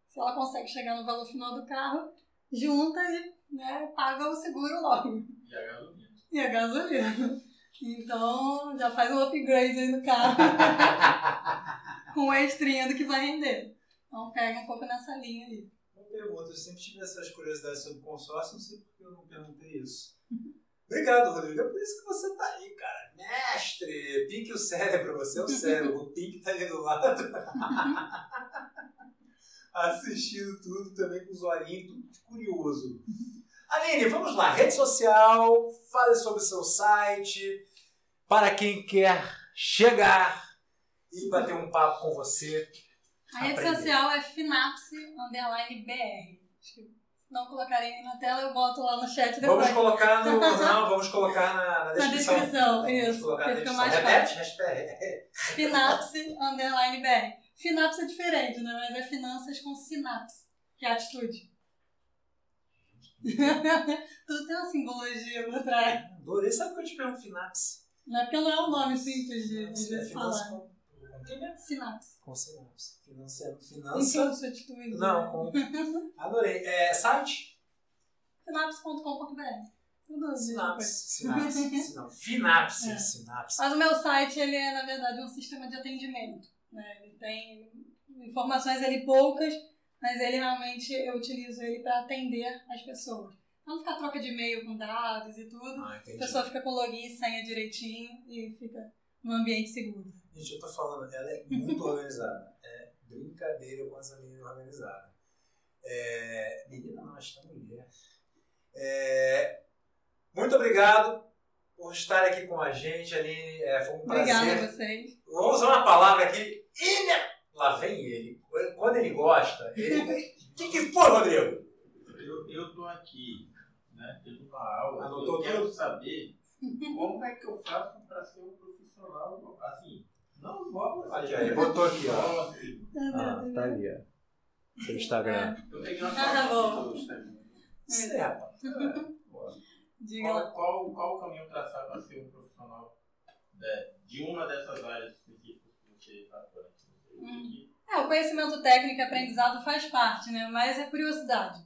Speaker 3: Se ela consegue chegar no valor final do carro, junta e né, paga o seguro logo.
Speaker 2: E a gasolina.
Speaker 3: E a gasolina. Então, já faz um upgrade aí no carro. [laughs] com o extrinha do que vai render. Então, pega um pouco nessa linha aí.
Speaker 1: Uma pergunta, eu sempre tive essas curiosidades sobre consórcio, não sei por que eu não perguntei isso. [laughs] Obrigado, Rodrigo. É por isso que você tá aí, cara. Mestre! Pique o cérebro, você é o cérebro. O Pink tá ali do lado. [laughs] Assistindo tudo também com os olhinhos, tudo curioso. Aline, vamos lá. Rede social, fale sobre o seu site. Para quem quer chegar e bater um papo com você.
Speaker 3: A rede
Speaker 1: Aprender.
Speaker 3: social é Finapse Não colocarem na tela, eu boto lá no chat depois.
Speaker 1: Vamos colocar no. Não, vamos colocar na, na
Speaker 3: Na
Speaker 1: descrição. Vamos
Speaker 3: isso,
Speaker 1: na descrição.
Speaker 3: mais
Speaker 1: Repete, hashtag.
Speaker 3: Finapse underline BR. Finapse é diferente, né? Mas é finanças com sinapse, que é atitude. [laughs] Tudo tem uma simbologia por trás.
Speaker 1: Adorei. Sabe que eu te pergunto, Finax?
Speaker 3: Não é porque não é um nome simples de, de
Speaker 1: é
Speaker 3: falar.
Speaker 1: Mesmo?
Speaker 3: Sinapse.
Speaker 1: Com sinapse. Finança. Finança.
Speaker 3: Impulso, atitude.
Speaker 1: Não, com. Adorei. É, site?
Speaker 3: Sinapse.com.br. Tudo.
Speaker 1: Sinapse. Sinapse. [laughs] Sinapse. Finapse.
Speaker 3: É.
Speaker 1: Sinapse.
Speaker 3: Mas o meu site, ele é, na verdade, um sistema de atendimento. Né? Ele tem informações ali poucas, mas ele realmente, eu utilizo ele para atender as pessoas. Não ficar troca de e-mail com dados e tudo.
Speaker 1: Ah,
Speaker 3: A pessoa fica com login e senha direitinho e fica num ambiente seguro.
Speaker 1: Gente, eu tô falando, ela é muito [laughs] organizada. É brincadeira com essa menina organizada. É, menina não, acho que é mulher. É, muito obrigado por estar aqui com a gente, Aline. É, foi um
Speaker 3: Obrigada
Speaker 1: prazer.
Speaker 3: a vocês.
Speaker 1: Vamos usar uma palavra aqui. Ine- Lá vem ele. Quando ele gosta, ele. O [laughs] que, que foi, Rodrigo?
Speaker 2: Eu, eu tô aqui, né? Tendo uma aula.
Speaker 1: Anotou
Speaker 2: eu quero
Speaker 1: tudo?
Speaker 2: saber como é que eu faço para ser um profissional, assim, não igual você.
Speaker 1: Aqui, ele botou aqui, ó.
Speaker 2: Nossa,
Speaker 1: Ah, tá ali, ó. Seu Instagram.
Speaker 2: Eu peguei uma
Speaker 3: Ah, tá
Speaker 2: foto
Speaker 3: bom.
Speaker 2: do Instagram.
Speaker 1: Certo.
Speaker 3: Diga lá.
Speaker 2: Qual, qual, qual o caminho traçado para ser um profissional de, de uma dessas áreas específicas que você está atuando?
Speaker 3: Hum. É, o conhecimento técnico e aprendizado faz parte, né? Mas é curiosidade.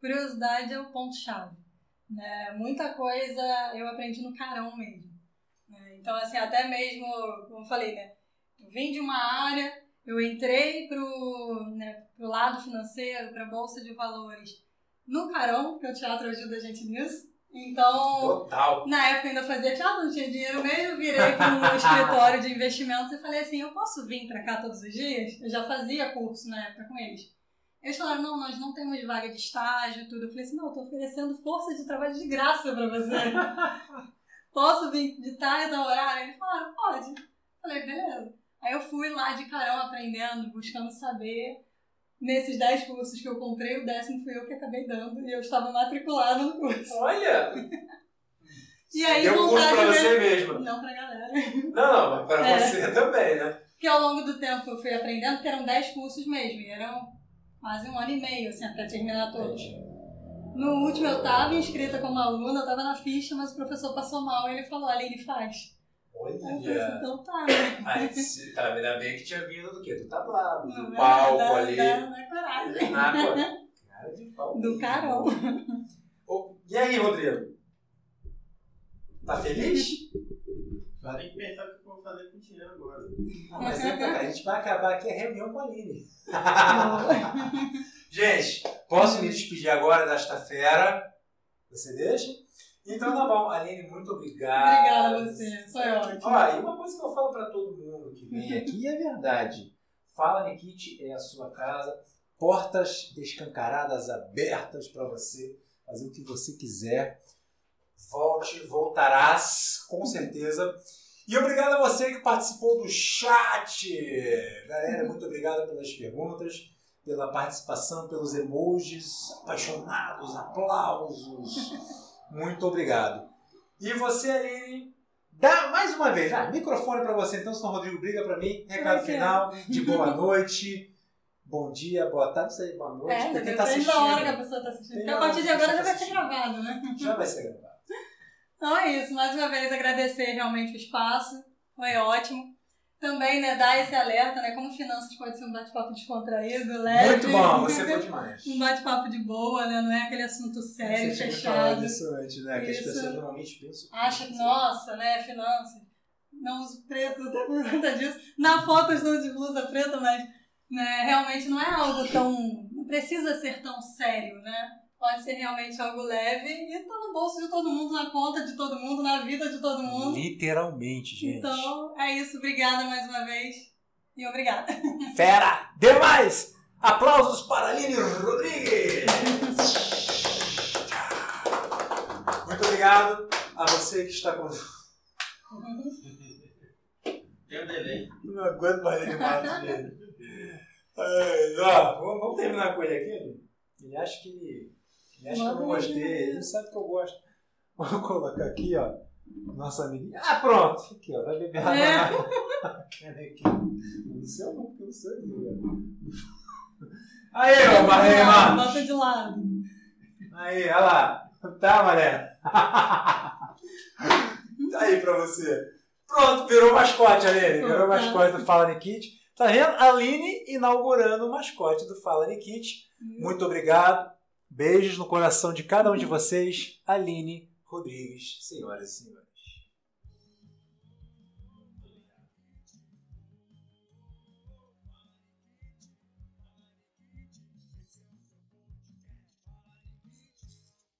Speaker 3: Curiosidade é o ponto-chave. Né? Muita coisa eu aprendi no carão mesmo. Então, assim, até mesmo, como eu falei, né? Eu vim de uma área, eu entrei pro, né, pro lado financeiro, pra Bolsa de Valores no carão, porque o teatro ajuda a gente nisso. Então,
Speaker 1: Total.
Speaker 3: na época eu ainda fazia teatro, não tinha dinheiro mesmo, virei para um escritório de investimentos e falei assim, eu posso vir para cá todos os dias? Eu já fazia curso na época com eles. Eles falaram, não, nós não temos vaga de estágio, tudo. Eu falei assim, não, eu tô oferecendo força de trabalho de graça para você. [laughs] Posso vir de tarde, tal horário? Eles falaram, pode. Eu falei, beleza. Aí eu fui lá de carão aprendendo, buscando saber. Nesses 10 cursos que eu comprei, o décimo fui eu que acabei dando e eu estava matriculada no curso.
Speaker 1: Olha!
Speaker 3: E aí,
Speaker 1: Deu curso
Speaker 3: vontade
Speaker 1: pra
Speaker 3: de-
Speaker 1: você mesmo.
Speaker 3: Não pra galera.
Speaker 1: Não, não, mas pra
Speaker 3: É.
Speaker 1: você também, né?
Speaker 3: Porque ao longo do tempo eu fui aprendendo, porque eram 10 cursos mesmo, e eram quase um ano e meio, assim, até terminar todos. No último eu estava inscrita como aluna, eu estava na ficha, mas o professor passou mal e ele falou, Aline, faz. Aí eu falei assim,
Speaker 1: Olha!
Speaker 3: então tá, né?
Speaker 1: Mas tá, ainda bem que tinha vindo do quê? Do tablado,
Speaker 3: Não
Speaker 1: do
Speaker 3: é
Speaker 1: palco
Speaker 3: da-
Speaker 1: ali.
Speaker 3: Da, da coragem.
Speaker 1: Ah, [laughs] cara de pau.
Speaker 3: Do carão.
Speaker 1: Ô, E aí, Rodrigo? Tá feliz?
Speaker 2: Só tem que pensar o que eu vou fazer com o dinheiro agora.
Speaker 1: Não, mas é, a gente vai acabar aqui a reunião com a Aline. [laughs] [laughs] Gente, posso me despedir agora desta fera? Você deixa? Então tá bom, Aline, muito obrigado.
Speaker 3: Obrigada a você, foi ótimo.
Speaker 1: Ó, e uma coisa que eu falo pra todo mundo que vem aqui é verdade. Fala Nikit é a sua casa, portas escancaradas, abertas pra você fazer o que você quiser. Volte, voltarás, com certeza. E obrigado a você que participou do chat. Galera, muito obrigado pelas perguntas, pela participação, pelos emojis apaixonados, aplausos. [laughs] Muito obrigado. E você, Aline, dá mais uma vez, ah, microfone para você, então, senão o Rodrigo briga para mim. Recado final de boa [laughs] noite, bom dia, boa tarde, aí, boa noite.
Speaker 3: É,
Speaker 1: pra quem tá
Speaker 3: da hora que a
Speaker 1: assistindo,
Speaker 3: pessoa tá assistindo. Porque a partir de agora
Speaker 1: pessoa
Speaker 3: já vai
Speaker 1: tá
Speaker 3: ser
Speaker 1: assistindo.
Speaker 3: gravado, né?
Speaker 1: já vai ser gravado.
Speaker 3: Então é isso, mais uma vez agradecer realmente o espaço, foi ótimo. Também, né, dar esse alerta, né, como finanças pode ser um bate-papo descontraído, leve.
Speaker 1: Muito bom, você foi demais.
Speaker 3: Um bate-papo de boa, né, não é aquele assunto sério,
Speaker 1: Você
Speaker 3: fechado.
Speaker 1: disso antes, né? Que as
Speaker 3: Isso.
Speaker 1: pessoas normalmente pensam.
Speaker 3: Acha que, nossa, né, finanças, não uso preto até por conta disso. Na foto eu estou de blusa preta, mas né, realmente não é algo tão, não precisa ser tão sério, né? Pode ser realmente algo leve e tá no bolso de todo mundo, na conta de todo mundo, na vida de todo mundo.
Speaker 1: Literalmente, gente.
Speaker 3: Então, é isso. Obrigada mais uma vez. E obrigada. [laughs]
Speaker 1: Fera! Demais! Aplausos para Aline Rodrigues! Muito obrigado a você que está com.
Speaker 2: Tem um delay.
Speaker 1: Não aguento mais ele dele. Ai, ó, vamos, vamos terminar com ele aqui? Ele acha que ele acha que eu gostei.
Speaker 3: ele-
Speaker 1: sabe que eu gosto. [laughs] Vou colocar aqui, ó. Nossa amiguinha. Ah, pronto. Aqui, ó. Vai beber água
Speaker 3: É.
Speaker 1: canequinha. Não sei não, porque eu não sei. Aí, ô Marlene Marcos.
Speaker 3: Bota de lado.
Speaker 1: Aí, olha lá. Tá, Maré? tá [laughs] aí pra você. Pronto, virou mascote, Aline. Virou
Speaker 3: Tá.
Speaker 1: mascote do Fala Nikit. Tá vendo? Aline inaugurando o mascote do Fala Nikit. Muito obrigado. Beijos no coração de cada um de vocês. Aline Rodrigues, senhoras e senhores.